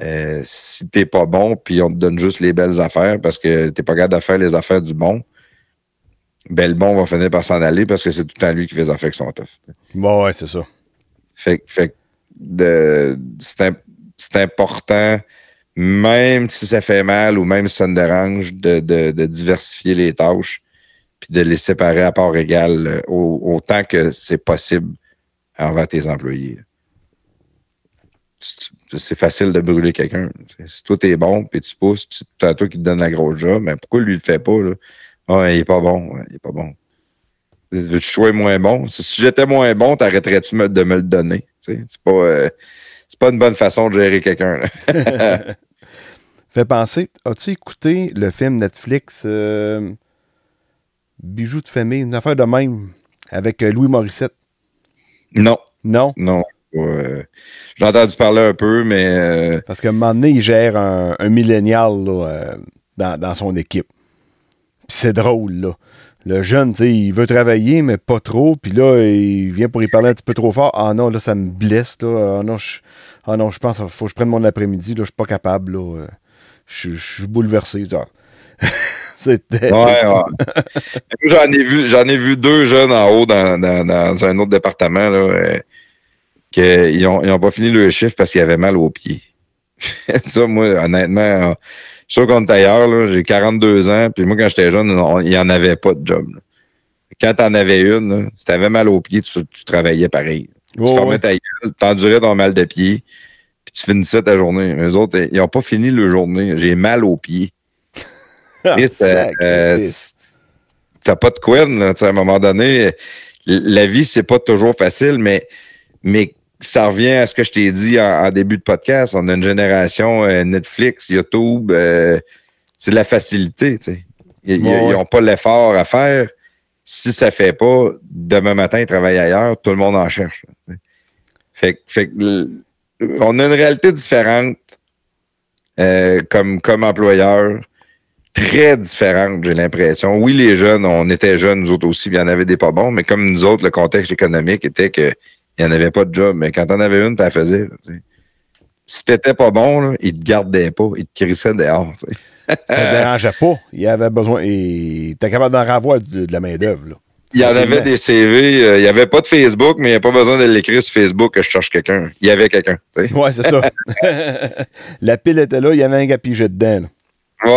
Euh, si t'es pas bon, puis on te donne juste les belles affaires parce que t'es pas capable de faire les affaires du bon, ben le bon va finir par s'en aller parce que c'est tout le temps lui qui fait affaires qui sont tough. Bon, ouais, c'est ça. Fait, que- fait c'est im- c'est important, même si ça fait mal ou même si ça me dérange, de, de- de diversifier les tâches puis de les séparer à part égale euh, au- autant que c'est possible envers tes employés. C'est facile de brûler quelqu'un. Si toi t'es bon, puis tu pousses, puis c'est à toi qui te donne la grosse job, mais pourquoi lui le fait pas? Là? Ah, il est pas bon, ouais, il est pas bon. Veux-tu sois moins bon? Si, j'étais moins bon, t'arrêterais-tu de me le donner? C'est pas, euh, c'est pas une bonne façon de gérer quelqu'un. là. Fait penser, as-tu écouté le film Netflix euh, Bijoux de famille, une affaire de même, avec euh, Louis Morissette? Non, Non? non. euh, J'ai entendu parler un peu, mais euh, Parce qu'à un moment donné, il gère un, un millénial dans son équipe. C'est drôle, là. Le jeune, tu sais, il veut travailler, mais pas trop. Puis là, il vient pour y parler un petit peu trop fort. Ah non, là, ça me blesse, là. Ah non, je, ah pense qu'il faut que je prenne mon après-midi. Là, je suis pas capable, là. Euh, Je, suis bouleversé. C'était. ouais, ouais. J'en ai vu, deux jeunes en haut dans, un autre département là, euh, qui ils ont, ils ont pas fini le chiffre parce qu'ils avaient mal aux pieds. ça, moi, honnêtement, sûr qu'on est ailleurs, j'ai 42 ans, puis moi, quand j'étais jeune, il n'y en avait pas de job. là. Quand t'en avais une, là, si t'avais mal aux pieds, tu, tu travaillais pareil. Tu ouais. ta gueule, t'endurais ton mal de pied, puis tu finissais ta journée. Les autres, ils n'ont pas fini le journée. J'ai mal aux pieds. Ah, euh, euh, t'as pas de quen, là, à un moment donné. euh, La vie, c'est pas toujours facile, mais, mais ça revient à ce que je t'ai dit en, en début de podcast. On a une génération euh, Netflix, YouTube, euh, c'est de la facilité, tu sais. Ils ouais. n'ont pas l'effort à faire. Si ça fait pas, demain matin, ils travaillent ailleurs, tout le monde en cherche. là, tu sais. Fait, on a une réalité différente euh, comme, comme employeur très différente, j'ai l'impression. Oui, les jeunes, on était jeunes, nous autres aussi, il y en avait des pas bons, mais comme nous autres, le contexte économique était que il n'y en avait pas de job. Mais quand t'en avais une, t'en faisais. Si t'étais pas bon, là, ils te gardaient pas, ils te crissaient dehors. Ça ne dérangeait pas. Il avait besoin. Il était capable d'en renvoyer du- de la main-d'œuvre. Il y en avait des CV, euh, il n'y avait pas de Facebook, mais il n'y a pas besoin de l'écrire sur Facebook que je cherche quelqu'un. Il y avait quelqu'un. Ouais, c'est ça. la pile était là, il y avait un gars pigé dedans. là.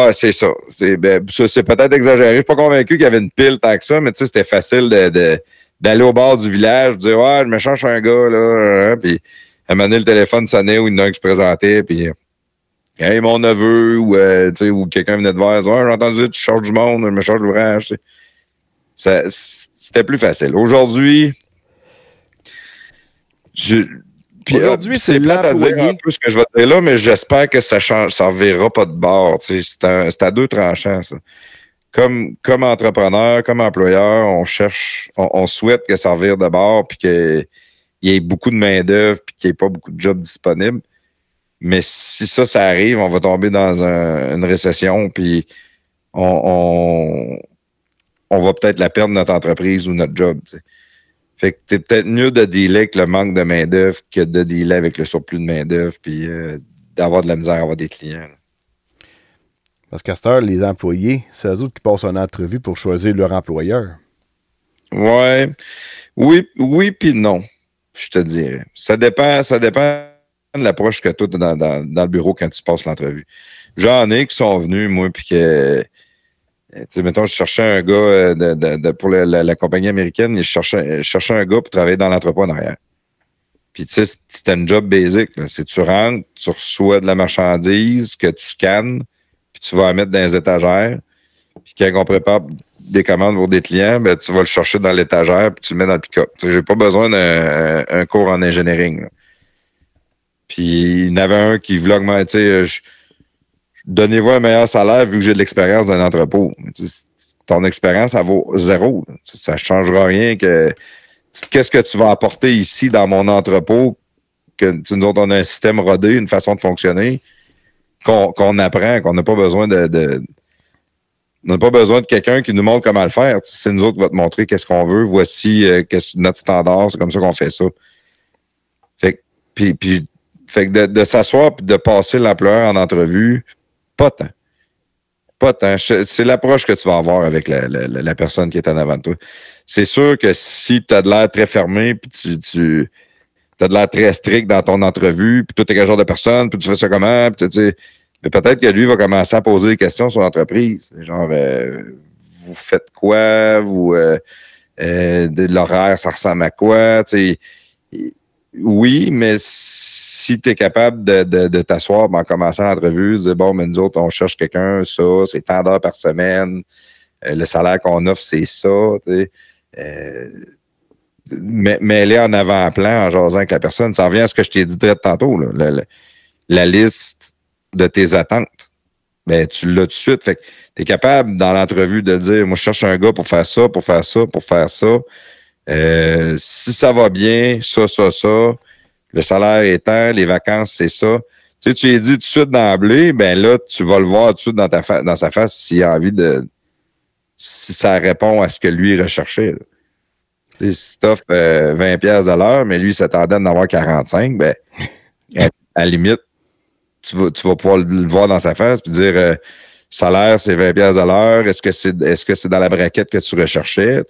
Ouais, c'est ça. C'est ben, c'est peut-être exagéré. Je suis pas convaincu qu'il y avait une pile tant que ça, mais tu sais, c'était facile de, de- d'aller au bord du village, de dire Ouais, je me cherche un gars, là, puis à un moment donné, le téléphone sonnait ou il y en a un qui se présentait, puis Hey, mon neveu, ou, euh, tu sais, ou quelqu'un venait de voir, ouais, j'ai entendu tu cherches du monde, je me sais. Ça, C'était plus facile. Aujourd'hui, je. puis, Aujourd'hui, c'est plate à dire un peu ce que je vais dire là, mais j'espère que ça change, ça reverra pas de bord. c'est à deux tranchants, ça. Comme, entrepreneur, comme employeur, on cherche, on, souhaite que ça revire de bord, puis qu'il y ait beaucoup de main-d'œuvre, puis qu'il n'y ait pas beaucoup de jobs disponibles. Mais si ça, ça arrive, on va tomber dans un- une récession, puis on, va peut-être la perdre notre entreprise ou notre job. Fait que c'est peut-être mieux de dealer avec le manque de main-d'œuvre que de dealer avec le surplus de main-d'œuvre, puis euh, d'avoir de la misère à avoir des clients. Parce qu'à cette heure, les employés, c'est eux autres qui passent une entrevue pour choisir leur employeur. Ouais. Oui, oui, puis non, je te dirais. Ça dépend, ça dépend de l'approche que tu as dans, le bureau quand tu passes l'entrevue. J'en ai qui sont venus, moi, puis que tu sais, mettons, je cherchais un gars euh, de, pour la, compagnie américaine, je cherchais, je cherchais un gars pour travailler dans l'entrepôt en. Puis, tu sais, c'était un job basic. C'est tu rentres, tu reçois de la marchandise que tu scannes, tu vas la mettre dans les étagères. Puis, quand on prépare des commandes pour des clients, ben, tu vas le chercher dans l'étagère, puis tu le mets dans le pick-up. J'ai pas besoin d'un un cours en engineering. Puis, il y en avait un qui voulait augmenter. Donnez-vous un meilleur salaire vu que j'ai de l'expérience dans un entrepôt. Ton expérience, ça vaut zéro. Ça ne changera rien que qu'est-ce que tu vas apporter ici dans mon entrepôt, que nous autres, on a un système rodé, une façon de fonctionner, qu'on apprend, qu'on n'a pas besoin de. on n'a pas besoin de quelqu'un qui nous montre comment le faire. C'est nous autres qui va te montrer qu'est-ce qu'on veut. Voici euh, notre standard, c'est comme ça qu'on fait ça. Fait que, puis, fait que de, de s'asseoir et de passer l'employeur en entrevue, pas tant. Pas tant. C'est l'approche que tu vas avoir avec la, la- personne qui est en avant de toi. C'est sûr que si tu as de l'air très fermé, puis tu as de l'air très strict dans ton entrevue, puis toi, tu es quel genre de personne, puis tu fais ça comment, puis tu sais, mais peut-être que lui va commencer à poser des questions sur l'entreprise. Genre, euh, vous faites quoi? Vous, euh, euh, l'horaire, ça ressemble à quoi? Tu sais, oui, mais si tu es capable de, de, de t'asseoir en commençant l'entrevue, dire bon, mais nous autres, on cherche quelqu'un, ça, c'est tant d'heures par semaine, euh, le salaire qu'on offre, c'est ça. tu sais. Est en avant-plan en jasant avec la personne. Ça revient à ce que je t'ai dit très tantôt, le- la liste de tes attentes. Ben, tu l'as tout de suite. Fait que tu es capable dans l'entrevue de dire Moi, je cherche un gars pour faire ça, pour faire ça, pour faire ça. Euh, si ça va bien, ça, ça, ça, le salaire est tant, les vacances, c'est ça. Tu sais, tu lui dit tout de suite d'emblée, ben là, tu vas le voir tout de suite dans, sa face s'il a envie de. Si ça répond à ce que lui recherchait. Sais, Si tu offres 20$ piastres à l'heure, mais lui s'attendait à en avoir 45, ben, à, à la limite, tu vas, tu vas pouvoir le voir dans sa face puis dire euh, salaire, c'est 20$ piastres à l'heure. Est-ce que c'est est-ce que c'est dans la braquette que tu recherchais?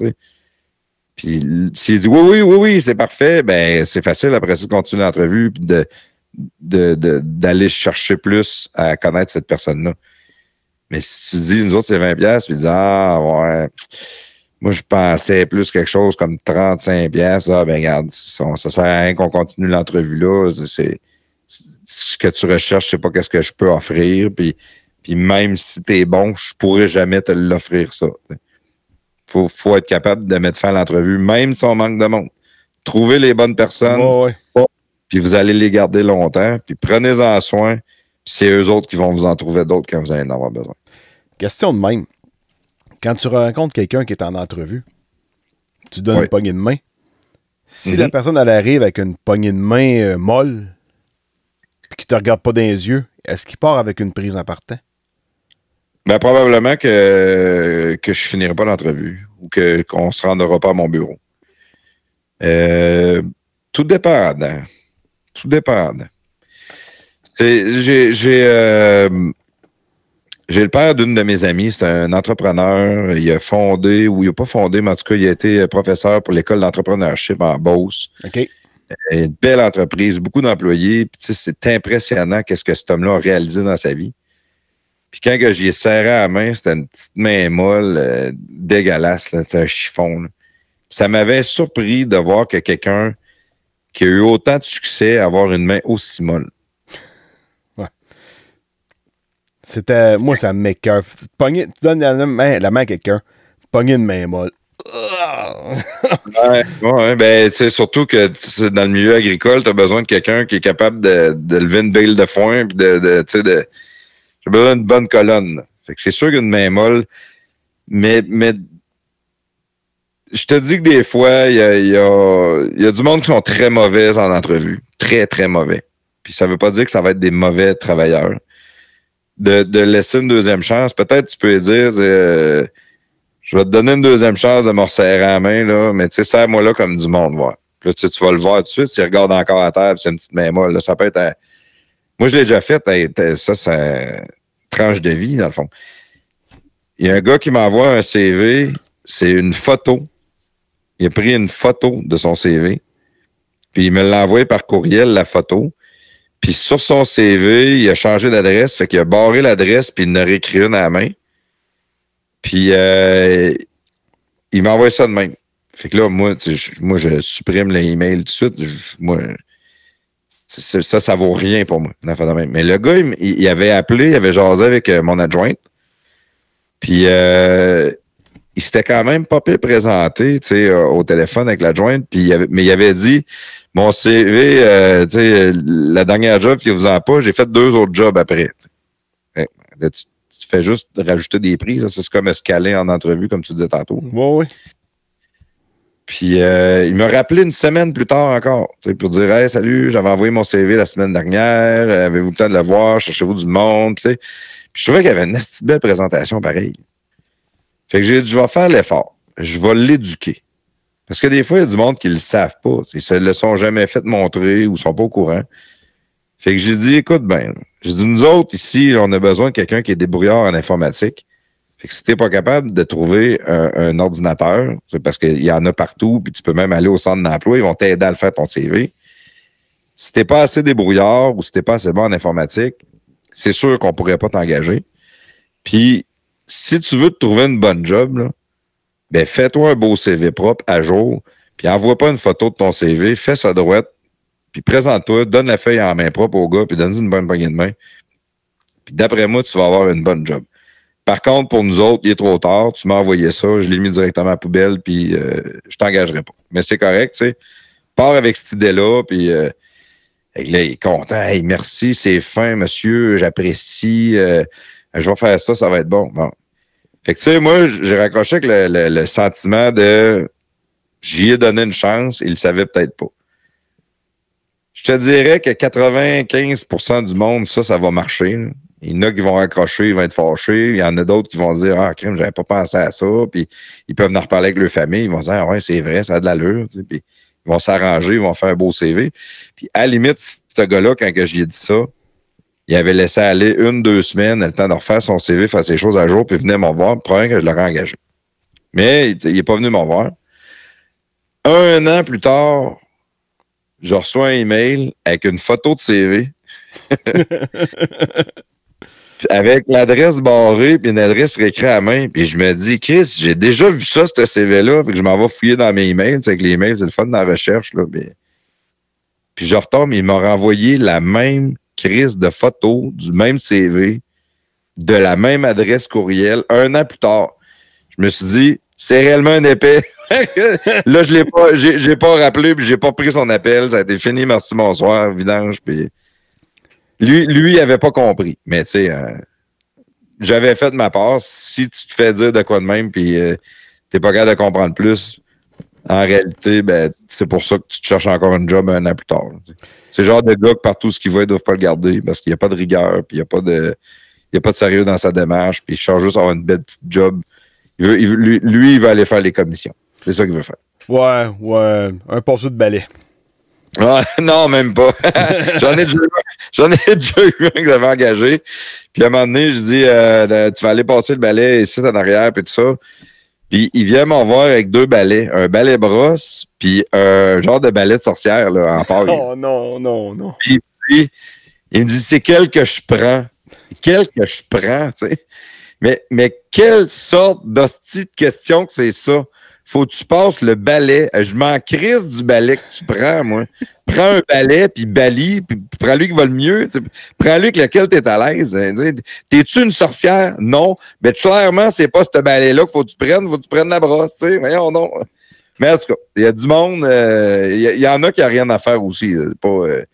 Puis s'il dit oui, oui, oui, oui, c'est parfait, ben c'est facile après ça de continuer l'entrevue de, de, de- d'aller chercher plus à connaître cette personne-là. Mais si tu dis nous autres, c'est 20$, piastres, puis tu dis Ah ouais, moi je pensais plus quelque chose comme 35$, piastres. ah ben regarde, ça, ça sert à rien qu'on continue l'entrevue là. C'est, c'est- ce que tu recherches, c'est pas qu'est-ce que je peux offrir. Puis, puis même si tu es bon, je pourrais jamais te l'offrir ça faut, faut être capable de mettre fin à l'entrevue, même si on manque de monde. Trouvez les bonnes personnes, Ouais, ouais. puis vous allez les garder longtemps, puis prenez-en soin, puis c'est eux autres qui vont vous en trouver d'autres quand vous allez en avoir besoin. Question de même. Quand tu rencontres quelqu'un qui est en entrevue, tu donnes Oui. une poignée de main. Si Mhm. la personne elle arrive avec une poignée de main euh, molle, puis qui te regarde pas dans les yeux, est-ce qu'il part avec une prise en partant? Ben, probablement que, que je finirai pas l'entrevue ou que, qu'on se rendra pas à mon bureau. Euh, tout dépendant. Tout j'ai, j'ai, euh, j'ai le père d'une de mes amies, c'est un entrepreneur. Il a fondé, ou il n'a pas fondé, mais en tout cas, il a été professeur pour l'école d'entrepreneurship en Beauce. OK. Une belle entreprise, beaucoup d'employés. Puis, tu sais, c'est impressionnant qu'est-ce que cet homme-là a réalisé dans sa vie. Puis quand que j'y ai serré à la main, c'était une petite main molle, euh, dégueulasse, c'était un chiffon. là. Ça m'avait surpris de voir que quelqu'un qui a eu autant de succès avoir une main aussi molle. C'était. Moi, ça m'écoeure. Tu pognes- tu donnes la main, la main à quelqu'un, pogner une main molle. Ouais, ouais, ben, tu sais, surtout que dans le milieu agricole, tu as besoin de quelqu'un qui est capable de, de lever une bille de foin, puis de, de, tu sais, de, j'ai besoin d'une bonne colonne. Fait que c'est sûr qu'une main molle, mais, mais, je te dis que des fois, il y a, y a du monde qui sont très mauvais en entrevue. Très, très mauvais. Puis ça veut pas dire que ça va être des mauvais travailleurs. De, de laisser une deuxième chance, peut-être tu peux dire, euh, je vais te donner une deuxième chance de me resserrer la main, là, mais tu sais, serre-moi là comme du monde, voir. Puis là, tu sais, tu vas le voir tout de suite, s'il regarde encore à terre, c'est une petite main molle, là, ça peut être Moi, je l'ai déjà fait, ça, c'est tranche de vie, dans le fond. Il y a un gars qui m'envoie un CV, c'est une photo. Il a pris une photo de son CV, puis il me l'a envoyé par courriel, la photo. Puis sur son CV, il a changé d'adresse, fait qu'il a barré l'adresse, puis il en a réécrit une à la main. Puis euh, il m'a envoyé ça de même. Fait que là, moi, moi, je supprime l'email tout de suite. Moi, ça, ça vaut rien pour moi. Mais le gars, il, il- il avait appelé, il avait jasé avec euh, mon adjointe. Puis euh, il s'était quand même pas pire présenté, euh, au téléphone avec l'adjointe. Puis mais il avait dit mon CV, euh, la dernière job, il vous en pas, j'ai fait deux autres jobs après. là, tu, tu fais juste rajouter des prix, ça, c'est comme escaler en entrevue, comme tu disais tantôt. Ouais, ouais. Puis euh, il m'a rappelé une semaine plus tard encore, pour dire Hey, salut, j'avais envoyé mon CV la semaine dernière, avez-vous le temps de le voir, cherchez-vous du monde, tu sais. Puis je trouvais qu'il y avait une belle présentation pareille. Fait que j'ai dit, je vais faire l'effort. Je vais l'éduquer. Parce que des fois, il y a du monde qui ne le savent pas. Ils se le sont jamais fait montrer ou sont pas au courant. Fait que j'ai dit, écoute bien, j'ai dit, nous autres, ici, on a besoin de quelqu'un qui est débrouillard en informatique. Fait que si t'es pas capable de trouver un, un ordinateur, c'est parce qu'il y en a partout, puis tu peux même aller au centre d'emploi, ils vont t'aider à le faire ton CV. Si t'es pas assez débrouillard ou si t'es pas assez bon en informatique, c'est sûr qu'on pourrait pas t'engager. Puis, si tu veux te trouver une bonne job, là, ben fais-toi un beau CV propre, à jour, puis envoie pas une photo de ton CV, fais ça droite, puis présente-toi, donne la feuille en main propre au gars, puis donne-lui une bonne poignée de main. Puis d'après moi, tu vas avoir une bonne job. Par contre, pour nous autres, il est trop tard. Tu m'as envoyé ça, je l'ai mis directement à la poubelle, puis euh, je t'engagerai pas. Mais c'est correct, tu sais. Pars avec cette idée-là, puis euh, là, il est content. Merci, c'est fin, monsieur, j'apprécie. euh, je vais faire ça, ça va être bon. Bon. Fait que, tu sais, moi, j'ai raccroché avec le, le- le sentiment de j'y ai donné une chance, il le savait peut-être pas. Je te dirais que 95% du monde, ça, ça va marcher. là. Il y en a qui vont raccrocher, ils vont être fâchés. Il y en a d'autres qui vont dire Ah, crime, j'avais pas pensé à ça. Puis ils peuvent en reparler avec leur famille. Ils vont dire Ah, ouais, c'est vrai, ça a de l'allure. Puis ils vont s'arranger, ils vont faire un beau CV. Puis à la limite, ce gars-là, quand j'y ai dit ça, il avait laissé aller une, deux semaines, le temps de refaire son CV, faire ses choses à jour, puis venait m'en voir. Le problème que je l'aurais engagé. Mais il n'est pas venu m'en voir. Un an plus tard, je reçois un email avec une photo de CV. Avec l'adresse barrée puis une adresse réécrite à main. Puis je me dis, Chris, j'ai déjà vu ça, ce CV-là. Puis que je m'en vais fouiller dans mes emails. Tu sais, avec les emails, c'est le fun dans la recherche. Là, mais... Puis je retombe, il m'a renvoyé la même crise de photo du même CV, de la même adresse courriel, un an plus tard. Je me suis dit, c'est réellement un épais. là, je l'ai pas, j'ai pas rappelé, puis j'ai pas pris son appel. Ça a été fini, merci, bonsoir, vidange. Puis lui, lui, il avait pas compris. Mais tu sais, euh, j'avais fait de ma part. Si tu te fais dire de quoi de même, puis euh, t'es pas capable de comprendre plus, en réalité, ben, c'est pour ça que tu te cherches encore un job un an plus tard. C'est le genre de gars que partout ce qu'il va, ils doivent pas le garder parce qu'il n'y a pas de rigueur, puis il n'y a pas de. Il y a pas de sérieux dans sa démarche, puis il cherche juste à avoir une belle petite job. Il veut, il veut- lui, lui, il va aller faire les commissions. C'est ça qu'il veut faire. Ouais, ouais. Un passeau de balai. Ah, non, même pas. j'en ai déjà eu, j'en ai déjà eu un que j'avais engagé. Puis à un moment donné, je dis euh, tu vas aller passer le balai ici en arrière puis tout ça. Puis il vient m'en voir avec deux balais, un balai brosse puis un genre de balai de sorcière là en part. Oh non, non, non. Puis il me dit, il me dit c'est quel que je prends, quel que je prends, tu sais? Mais mais quelle sorte d'hostie de question que c'est ça? Faut que tu passes le balai. Je m'en crisse du balai que tu prends, moi. Prends un balai, puis balie, puis prends lui qui va le mieux. Prends lui avec lequel tu es à l'aise. hein. T'es-tu une sorcière? Non. Mais clairement, c'est pas ce balai-là qu'il faut que tu prennes. Faut que tu prennes la brosse. tu sais. Voyons, non. Mais en tout cas, il y a du monde. euh, Il y, a- il y en a qui n'ont rien à faire aussi. là. Pas, euh,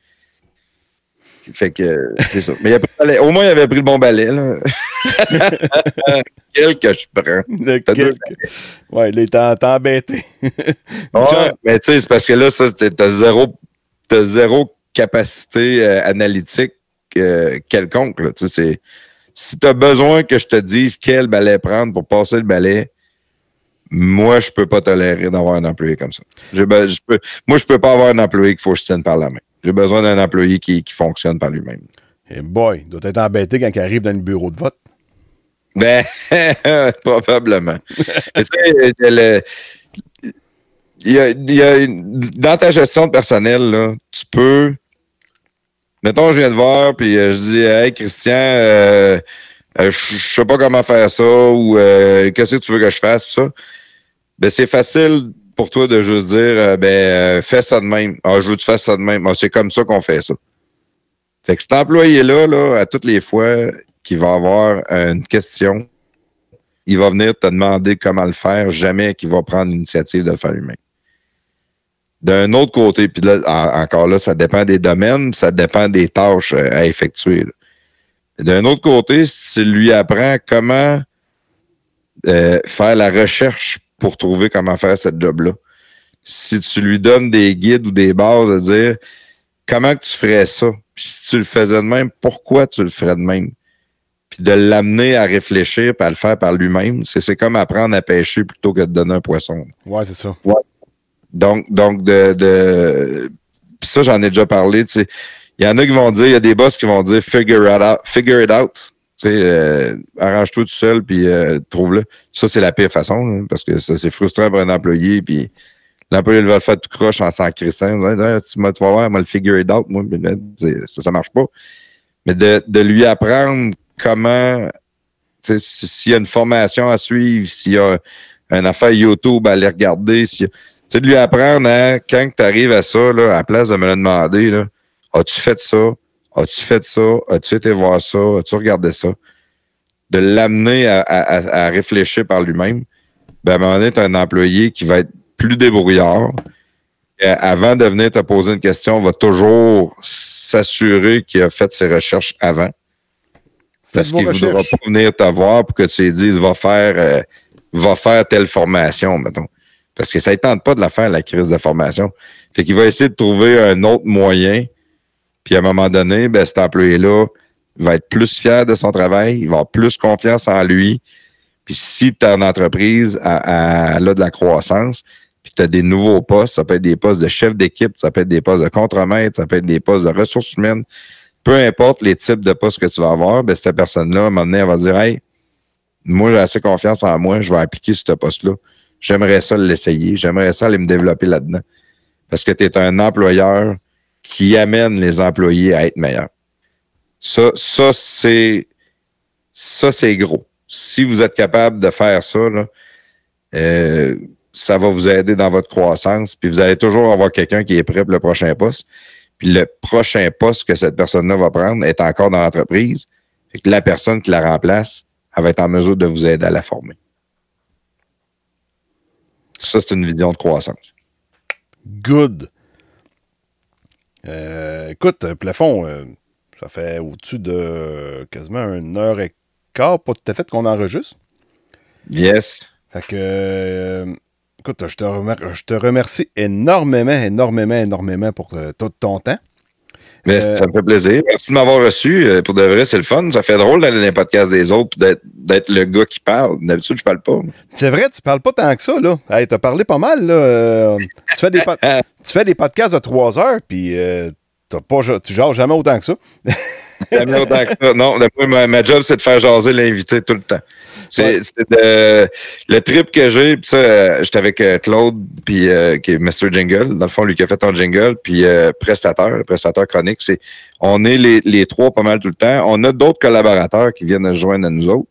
Fait que c'est ça. Mais il a pris le balai. au moins, il avait pris le bon balai. Là. Quel que je prends. Quel- Ouais, là, il t'a embêté. Ouais, mais tu sais, c'est parce que là, ça, t'as zéro, t'as zéro capacité euh, analytique euh, quelconque. Là. C'est- si tu as besoin que je te dise quel balai prendre pour passer le balai, moi, je peux pas tolérer d'avoir un employé comme ça. Be- je peux, moi, je peux pas avoir un employé qu'il faut que je tienne par la main. J'ai besoin d'un employé qui, qui fonctionne par lui-même. Et boy, il doit être embêté quand il arrive dans le bureau de vote. Ben, probablement. Mais tu sais, le- il y a, il y a dans ta gestion de personnel, là, tu peux. Mettons, je viens de voir, puis euh, je dis Hey, Christian, euh, euh, je je sais pas comment faire ça ou euh, qu'est-ce que tu veux que je fasse, tout ça. Ben, c'est facile pour toi de juste dire, euh, ben, euh, fais ça de même. Ah, je veux que tu ça de même. Ah, c'est comme ça qu'on fait ça. Fait que cet employé-là, là, à toutes les fois qu'il va avoir une question, il va venir te demander comment le faire, jamais qu'il va prendre l'initiative de le faire lui-même. D'un autre côté, puis là, en- encore là, ça dépend des domaines, ça dépend des tâches euh, à effectuer. D'un autre côté, si lui apprends comment faire la recherche pour trouver comment faire cette job-là, si tu lui donnes des guides ou des bases de dire comment que tu ferais ça, puis si tu le faisais de même, pourquoi tu le ferais de même, puis de l'amener à réfléchir puis à le faire par lui-même, c'est comme apprendre à pêcher plutôt que de donner un poisson. Ouais, c'est ça. Donc, donc de, de puis ça, j'en ai déjà parlé. tu sais. Il y en a qui vont dire, il y a des boss qui vont dire figure it out. Figure it out. Tu sais, euh, arrange-toi tout seul, puis euh, trouve-le. Ça, c'est la pire façon, parce que ça, c'est frustrant pour un employé, puis l'employé va le faire tout croche en s'en crissant. Ouais, Tu, vas voir, moi, le figure it out, moi, ça, ça marche pas. Mais de, lui apprendre comment, si- s'il y a une formation à suivre, s'il y a une affaire YouTube à aller regarder, sais, de lui apprendre à, quand tu arrives à ça, là, à la place de me le demander, là, as-tu fait ça? As-tu fait ça? As-tu été voir ça? As-tu regardé ça? De l'amener à, à- à- réfléchir par lui-même. Ben, à un moment donné, tu un employé qui va être plus débrouillard. Et avant de venir te poser une question, va toujours s'assurer qu'il a fait ses recherches avant. Faites Parce qu'il ne voudra pas venir te voir pour que tu lui dises va faire, euh, va faire telle formation, mettons. Parce que ça ne tente pas de la faire, la crise de formation. Fait qu'il va essayer de trouver un autre moyen. Puis à un moment donné, ben, cet employé-là va être plus fier de son travail, il va avoir plus confiance en lui. Puis si ton entreprise a, a- a de la croissance, puis tu as des nouveaux postes, ça peut être des postes de chef d'équipe, ça peut être des postes de contremaître, ça peut être des postes de ressources humaines, peu importe les types de postes que tu vas avoir, ben, cette personne-là, à un moment donné, elle va dire Hey, moi, j'ai assez confiance en moi, je vais appliquer ce poste-là. J'aimerais ça l'essayer, j'aimerais ça aller me développer là-dedans. Parce que tu es un employeur qui amène les employés à être meilleurs. Ça, ça c'est ça, c'est gros. Si vous êtes capable de faire ça, euh, ça va vous aider dans votre croissance. Puis vous allez toujours avoir quelqu'un qui est prêt pour le prochain poste. Puis le prochain poste que cette personne-là va prendre est encore dans l'entreprise. La personne qui la remplace, elle va être en mesure de vous aider à la former. Ça, c'est une vision de croissance. Good. Euh, écoute, euh, plafond, euh, ça fait au-dessus de euh, quasiment une heure et quart, pas tout à fait qu'on enregistre. Yes. Fait que, écoute, je te, remer- je te remercie énormément, énormément, énormément pour tout ton temps. Mais Euh, ça me fait plaisir. Merci de m'avoir reçu. Euh, Pour de vrai, c'est le fun. Ça fait drôle d'aller dans les podcasts des autres d'être- le gars qui parle. D'habitude, je parle pas. C'est vrai, tu parles pas tant que ça, là. Hey, t'as parlé pas mal, là. Euh, tu, fais des pod- tu fais des podcasts de trois heures, puis euh, t'as pas, tu jases jamais autant que ça. Jamais autant que ça. Non, ma, ma job, c'est de faire jaser l'invité tout le temps. C'est de- le trip que j'ai. Puis ça, euh, j'étais avec euh, Claude, puis euh, qui est Mr. Jingle. Dans le fond, lui qui a fait ton jingle, puis euh, prestateur, prestateur chronique. C'est, on est les, les trois pas mal tout le temps. On a d'autres collaborateurs qui viennent se joindre à nous autres.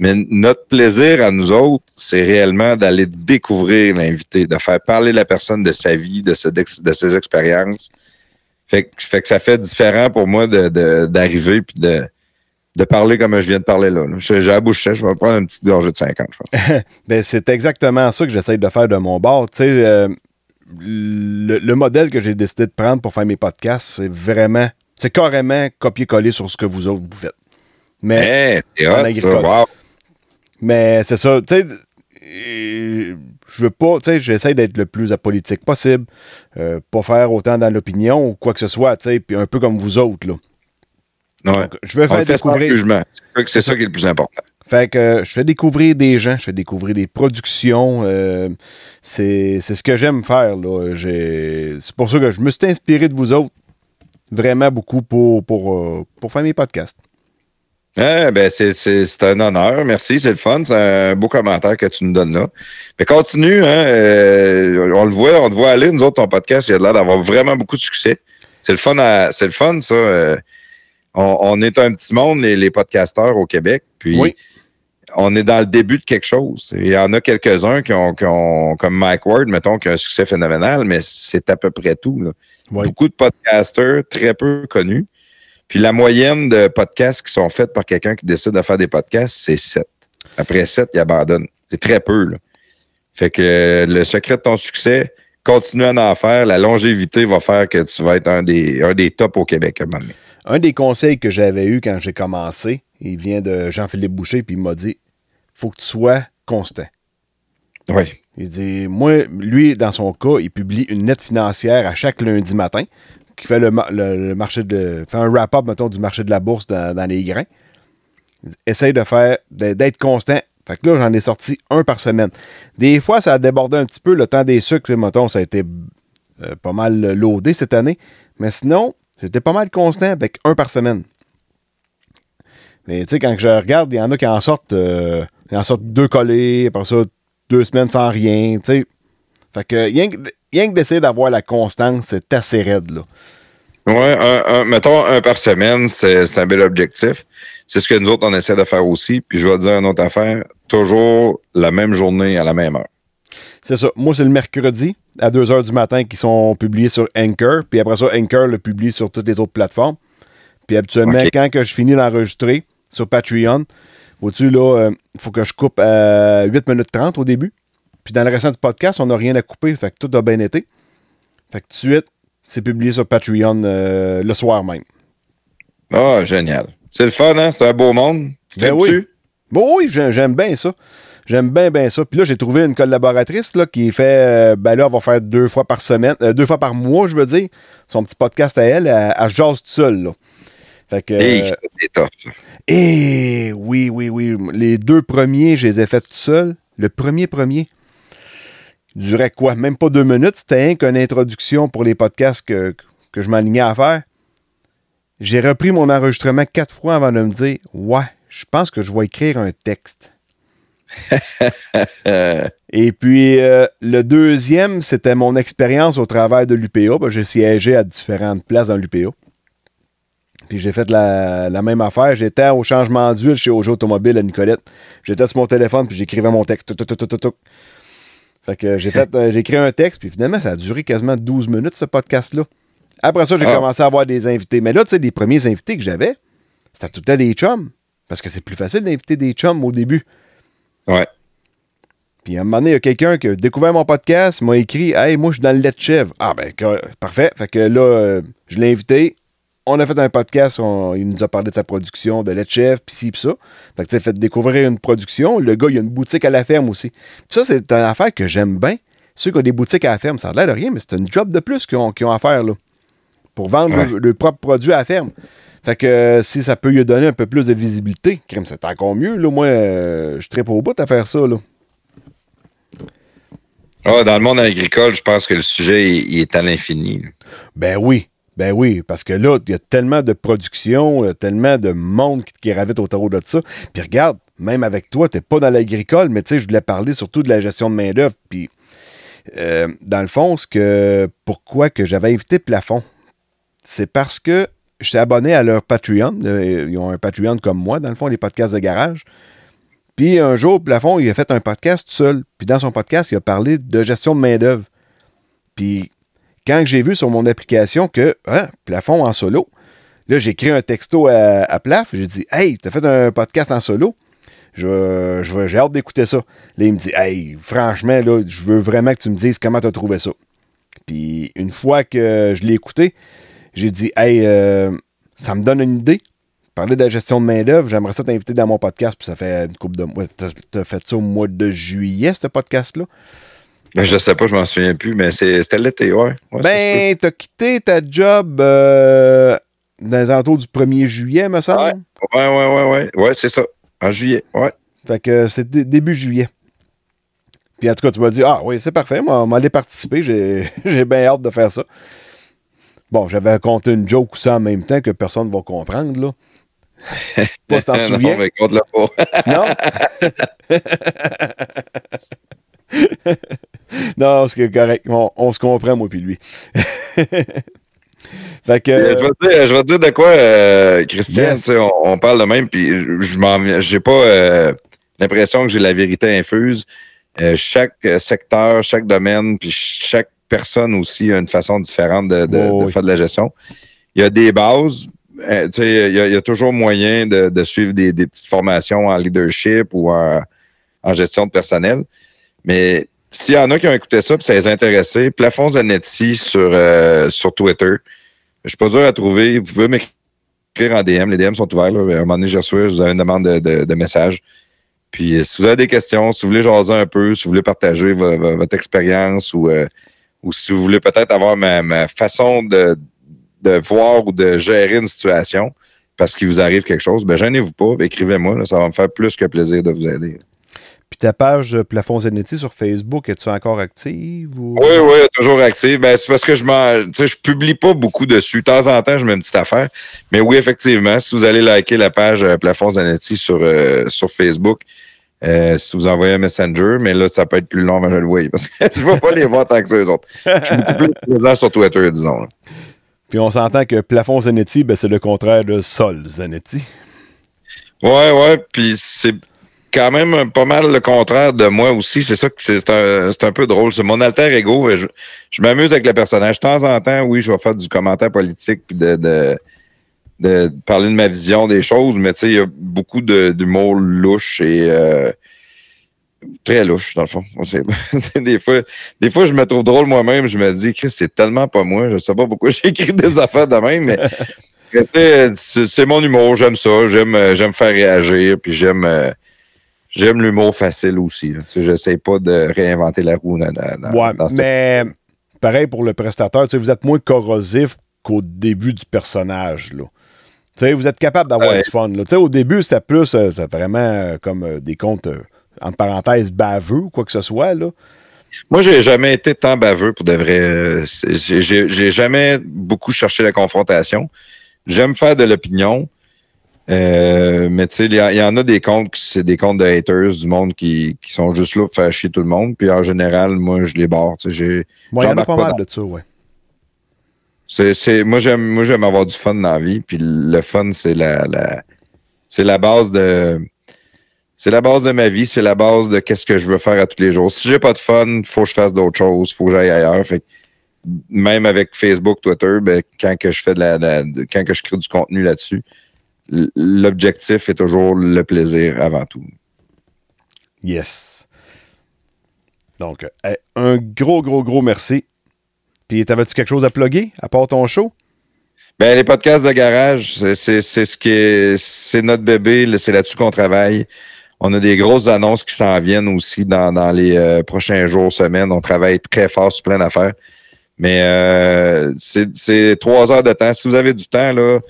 Mais notre plaisir à nous autres, c'est réellement d'aller découvrir l'invité, de faire parler la personne de sa vie, de ses expériences. Fait, que- fait que ça fait différent pour moi de- de- d'arriver puis de, de parler comme je viens de parler là. J'ai la bouche sèche, je vais prendre une petite gorgée de 50, je pense. Ben, c'est exactement ça que j'essaye de faire de mon bord. Tu sais, euh, le, le modèle que j'ai décidé de prendre pour faire mes podcasts, c'est vraiment, c'est carrément copier-coller sur ce que vous autres vous faites. Mais, Hey, c'est. Wow. mais c'est ça, tu sais, euh, je veux pas, tu sais, j'essaie d'être le plus apolitique possible, euh, pas faire autant dans l'opinion ou quoi que ce soit, tu sais, puis un peu comme vous autres, là. Ouais. Donc, je veux faire découvrir. C'est ça, que- c'est ça qui est le plus important. Fait que euh, je fais découvrir des gens, je fais découvrir des productions. euh, c'est ce que j'aime faire. là. C'est pour ça que je me suis inspiré de vous autres vraiment beaucoup pour, pour, pour faire mes podcasts. Ah, ben c'est, c'est, c'est un honneur. Merci, c'est le fun. C'est un beau commentaire que tu nous donnes là. Mais continue, hein, euh, on le voit, on te voit aller. Nous autres, ton podcast, il a l'air d'avoir vraiment beaucoup de succès. C'est le fun, c'est le fun, ça. euh, on, on est un petit monde, les, les podcasteurs au Québec. Puis Oui. on est dans le début de quelque chose. Il y en a quelques-uns qui ont, qui ont, comme Mike Ward, mettons, qui a un succès phénoménal, mais c'est à peu près tout. là. Oui. Beaucoup de podcasters très peu connus. Puis la moyenne de podcasts qui sont faits par quelqu'un qui décide de faire des podcasts, c'est 7. Après 7, il abandonne. C'est très peu. Là. Fait que le secret de ton succès, continue à en faire. La longévité va faire que tu vas être un des, un des tops au Québec à un moment donné. Un des conseils que j'avais eu quand j'ai commencé, il vient de Jean-Philippe Boucher, puis il m'a dit faut que tu sois constant. Oui. Il dit Moi, lui, dans son cas, il publie une nette financière à chaque lundi matin, qui fait le, ma- le- le marché de. fait un wrap-up, mettons, du marché de la bourse dans, les grains. Essaye de faire d'être constant. Fait que là, j'en ai sorti un par semaine. Des fois, ça a débordé un petit peu. Le temps des sucres, mettons, ça a été euh, pas mal loadé cette année. Mais sinon, j'étais pas mal constant avec un par semaine. Mais tu sais, quand je regarde, il y en a qui en sortent, euh, en sortent deux collés, après ça, deux semaines sans rien, tu sais. Fait que, rien que d'essayer d'avoir la constance, c'est assez raide, là. Ouais, un, un- mettons un par semaine, c'est un bel objectif. C'est ce que nous autres, on essaie de faire aussi. Puis je vais te dire une autre affaire, toujours la même journée à la même heure. C'est ça. Moi, c'est le mercredi à 2 h du matin qui sont publiés sur Anchor. Puis après ça, Anchor le publie sur toutes les autres plateformes. Puis habituellement, quand que je finis d'enregistrer sur Patreon, au-dessus, là, il faut que je coupe à 8 minutes 30 au début. Puis dans le restant du podcast, on n'a rien à couper. Fait que tout a bien été. Fait que tout de suite, c'est publié sur Patreon euh, le soir même. Ah, génial. C'est le fun, hein? C'est un beau monde. Ben oui. Bon, oui, j'ai- j'aime bien ça. J'aime bien, bien ça. Puis là, j'ai trouvé une collaboratrice là, qui fait. euh, ben là, elle va faire deux fois par semaine, euh, deux fois par mois, je veux dire. Son petit podcast à elle, elle, elle jase toute seule. Là. Fait que. Hey, et oui, oui, oui. Les deux premiers, je les ai faits tout seul. Le premier, premier, durait quoi? Même pas deux minutes. C'était rien qu'une introduction pour les podcasts que, que je m'alignais à faire. J'ai repris mon enregistrement quatre fois avant de me dire Ouais, je pense que je vais écrire un texte. Et puis, euh, le deuxième, c'était mon expérience au travers de l'UPA. Ben, j'ai siégé à différentes places dans l'UPA. Puis j'ai fait la, la même affaire. J'étais au changement d'huile chez Aujo Automobile à Nicolette. J'étais sur mon téléphone, puis j'écrivais mon texte. Tuc, tuc, tuc, tuc, tuc. Fait que j'ai fait, euh, j'ai écrit un texte, puis finalement, ça a duré quasiment 12 minutes, ce podcast-là. Après ça, j'ai Ah. commencé à avoir des invités. Mais là, tu sais, les premiers invités que j'avais, c'était tout le temps des chums. Parce que c'est plus facile d'inviter des chums au début. ouais. Puis à un moment donné, il y a quelqu'un qui a découvert mon podcast, m'a écrit Hey, moi, je suis dans le lait de chèvre. Ah, ben, parfait. Fait que là, euh, je l'ai invité. On a fait un podcast. on- il nous a parlé de sa production de chèvre, puis ci, puis ça. Fait que, tu sais, fait découvrir une production. Le gars, il a une boutique à la ferme aussi. Puis ça, c'est une affaire que j'aime bien. Ceux qui ont des boutiques à la ferme, ça a l'air de rien, mais c'est une job de plus qu'ils ont, à faire, là. Pour vendre Ouais. le, le propre produit à la ferme. Fait que euh, si ça peut lui donner un peu plus de visibilité, crème, c'est encore mieux. Là, moi, euh, je tripe au bout à faire ça. Là. Ah, dans le monde agricole, je pense que le sujet il, il est à l'infini. Ben oui, ben oui, parce que là, il y a tellement de production, y a tellement de monde qui, qui gravite autour de ça. Puis regarde, même avec toi, t'es pas dans l'agricole, mais tu sais, je voulais parler surtout de la gestion de main-d'œuvre. Puis, euh, dans le fond, que, pourquoi que j'avais invité Plafond, c'est parce que je suis abonné à leur Patreon. Euh, Ils ont un Patreon comme moi, dans le fond, les podcasts de garage. Puis un jour, Plafond, il a fait un podcast tout seul. Puis dans son podcast, il a parlé de gestion de main-d'œuvre. Puis quand j'ai vu sur mon application que, hein, plafond en solo, là, j'ai écrit un texto à, Plaf. J'ai dit, hey, t'as fait un podcast en solo? Je, je j'ai hâte d'écouter ça. Là, il me dit, hey, franchement, là, je veux vraiment que tu me dises comment t'as trouvé ça. Puis une fois que je l'ai écouté, j'ai dit, hey, euh, ça me donne une idée. Parler de la gestion de main-d'œuvre, j'aimerais ça t'inviter dans mon podcast, puis ça fait une couple de mois. T'as fait ça au mois de juillet, ce podcast-là? Ben, je sais pas, je m'en souviens plus, mais c'était l'été, ouais. Ouais, ça Ben, t'as quitté ta job euh, dans les alentours du 1er juillet, me semble. ouais, ouais, ouais, ouais. Ouais, c'est ça. En juillet, ouais. Fait que c'est dé- début juillet. Puis en tout cas, tu m'as dit, ah oui, c'est parfait, moi, on aller participer, j'ai bien hâte de faire ça. Bon, j'avais raconté une joke aussi en même temps que personne ne va comprendre, là. Pas si t'en non, mais. Non? c'est correct. On, on se comprend, moi puis lui. Fait que, Euh, Je vais te dire, je vais te dire de quoi, euh, Christian, Yes. on, on parle de même, puis je m'en j'ai pas euh, l'impression que j'ai la vérité infuse. Euh, chaque secteur, chaque domaine, puis chaque personne aussi a une façon différente de, de- Oh, de oui. faire de la gestion. Il y a des bases. il y, a, il y a toujours moyen de, de suivre des, des petites formations en leadership ou en, en gestion de personnel. Mais s'il y en a qui ont écouté ça, puis ça les a intéressés, Plafond Zanetti sur, euh, sur Twitter. Je suis pas dur à trouver. Vous pouvez m'écrire en DM. Les DM sont ouverts. Là. À un moment donné, j'ai reçu, je vous avez une demande de, de, de message. Puis euh, si vous avez des questions, si vous voulez jaser un peu, si vous voulez partager vo- vo- votre expérience ou, euh, ou si vous voulez peut-être avoir ma, ma façon de, de voir ou de gérer une situation parce qu'il vous arrive quelque chose, ben gênez-vous pas, écrivez-moi. Ça va me faire plus que plaisir de vous aider. Puis ta page euh, Plafond Zanetti sur Facebook, es-tu encore active? Ou... Oui, oui, toujours active. Ben, c'est parce que je sais, je publie pas beaucoup dessus. De temps en temps, je mets une petite affaire. Mais oui, effectivement, si vous allez liker la page euh, Plafond Zanetti sur, euh, sur Facebook, euh, si vous envoyez un messenger, mais là, ça peut être plus long, mais je le vois. Parce que je ne vais pas les voir tant que ça, les autres. Je suis beaucoup plus présent sur Twitter, disons. là. Puis on s'entend que Plafond Zanetti, ben, c'est le contraire de Sol Zanetti. Ouais, ouais. Puis c'est quand même pas mal le contraire de moi aussi. C'est ça que c'est un, un peu drôle. C'est mon alter ego. Je, je m'amuse avec le personnage. De temps en temps, oui, je vais faire du commentaire politique puis de, de, de parler de ma vision des choses, mais tu sais, il y a beaucoup d'humour louche et euh, très louche, dans le fond. Des, fois, des fois, je me trouve drôle moi-même. Je me dis, Chris, c'est tellement pas moi. Je sais pas pourquoi j'ai écrit des affaires de même, mais c'est mon humour, j'aime ça, j'aime j'aime faire réagir, puis j'aime euh, j'aime l'humour facile aussi. Tu sais, j'essaie pas de réinventer la roue dans, Ouais, dans mais pareil pour le prestateur, tu sais, vous êtes moins corrosif qu'au début du personnage. Là. Tu sais, vous êtes capable d'avoir Ouais. du fun. Là. Tu sais, Au début, c'était plus euh, vraiment euh, comme euh, des comptes, entre parenthèses, baveux ou quoi que ce soit. Là. Moi, j'ai jamais été tant baveux pour de vrai. j'ai jamais beaucoup cherché la confrontation. J'aime faire de l'opinion. Euh, mais tu sais, il y, en a des comptes qui c'est des comptes de haters, du monde qui, qui sont juste là pour faire chier tout le monde. Puis en général, moi, je les barre. j'ai- Moi, il y en a pas pas mal dans- de ça, ouais. C'est, c'est, moi, j'aime, moi, j'aime avoir du fun dans la vie. Puis le fun, c'est la, la, c'est la base de, c'est la base de ma vie. C'est la base de qu'est-ce que je veux faire à tous les jours. Si j'ai pas de fun, faut que je fasse d'autres choses. Faut que j'aille ailleurs. Fait que même avec Facebook, Twitter, ben, quand que je fais de la, la- quand que je crée du contenu là-dessus, l'objectif est toujours le plaisir avant tout. Yes. Donc, euh, un gros, gros, gros merci. Puis, t'avais-tu quelque chose à plugger à part ton show? Ben, les podcasts de garage, c'est- ce qui est, c'est notre bébé, c'est là-dessus qu'on travaille. On a des grosses annonces qui s'en viennent aussi dans, dans les euh, prochains jours, semaines. On travaille très fort sur plein d'affaires. Mais euh, c'est c'est trois heures de temps. Si vous avez du temps, là,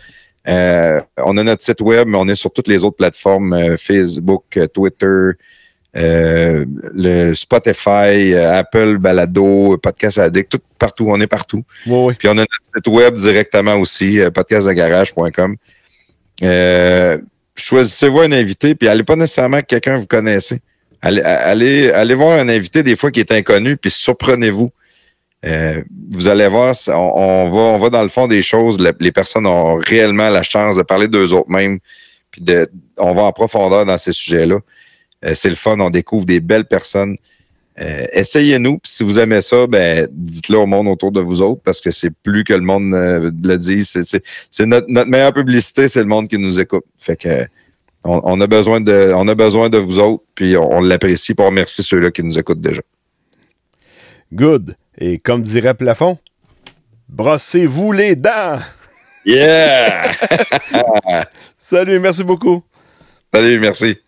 euh, on a notre site web, mais on est sur toutes les autres plateformes, euh, Facebook, euh, Twitter, euh, le Spotify, Apple, Balado, Podcast Addict, tout partout. On est partout. Oui, oui. Puis on a notre site web directement aussi, podcastdegarage.com. Euh, choisissez-vous un invité, puis allez pas nécessairement que quelqu'un que vous connaissez. Allez, allez, allez voir un invité des fois qui est inconnu, puis surprenez-vous. Euh, vous allez voir, on, va, on va dans le fond des choses. Le- les personnes ont réellement la chance de parler d'eux autres mêmes, puis de, on va en profondeur dans ces sujets-là. Euh, c'est le fun, on découvre des belles personnes. Euh, Essayez-nous, puis si vous aimez ça, ben, dites-le au monde autour de vous autres, parce que c'est plus que le monde le dise. C'est- notre, meilleure publicité, c'est le monde qui nous écoute. Fait que on, a besoin de, on a besoin de vous autres, puis on, on l'apprécie, puis on remercie ceux-là qui nous écoutent déjà. Good. Et comme dirait Plafond, brossez-vous les dents. Yeah! Salut, merci beaucoup. Salut, merci.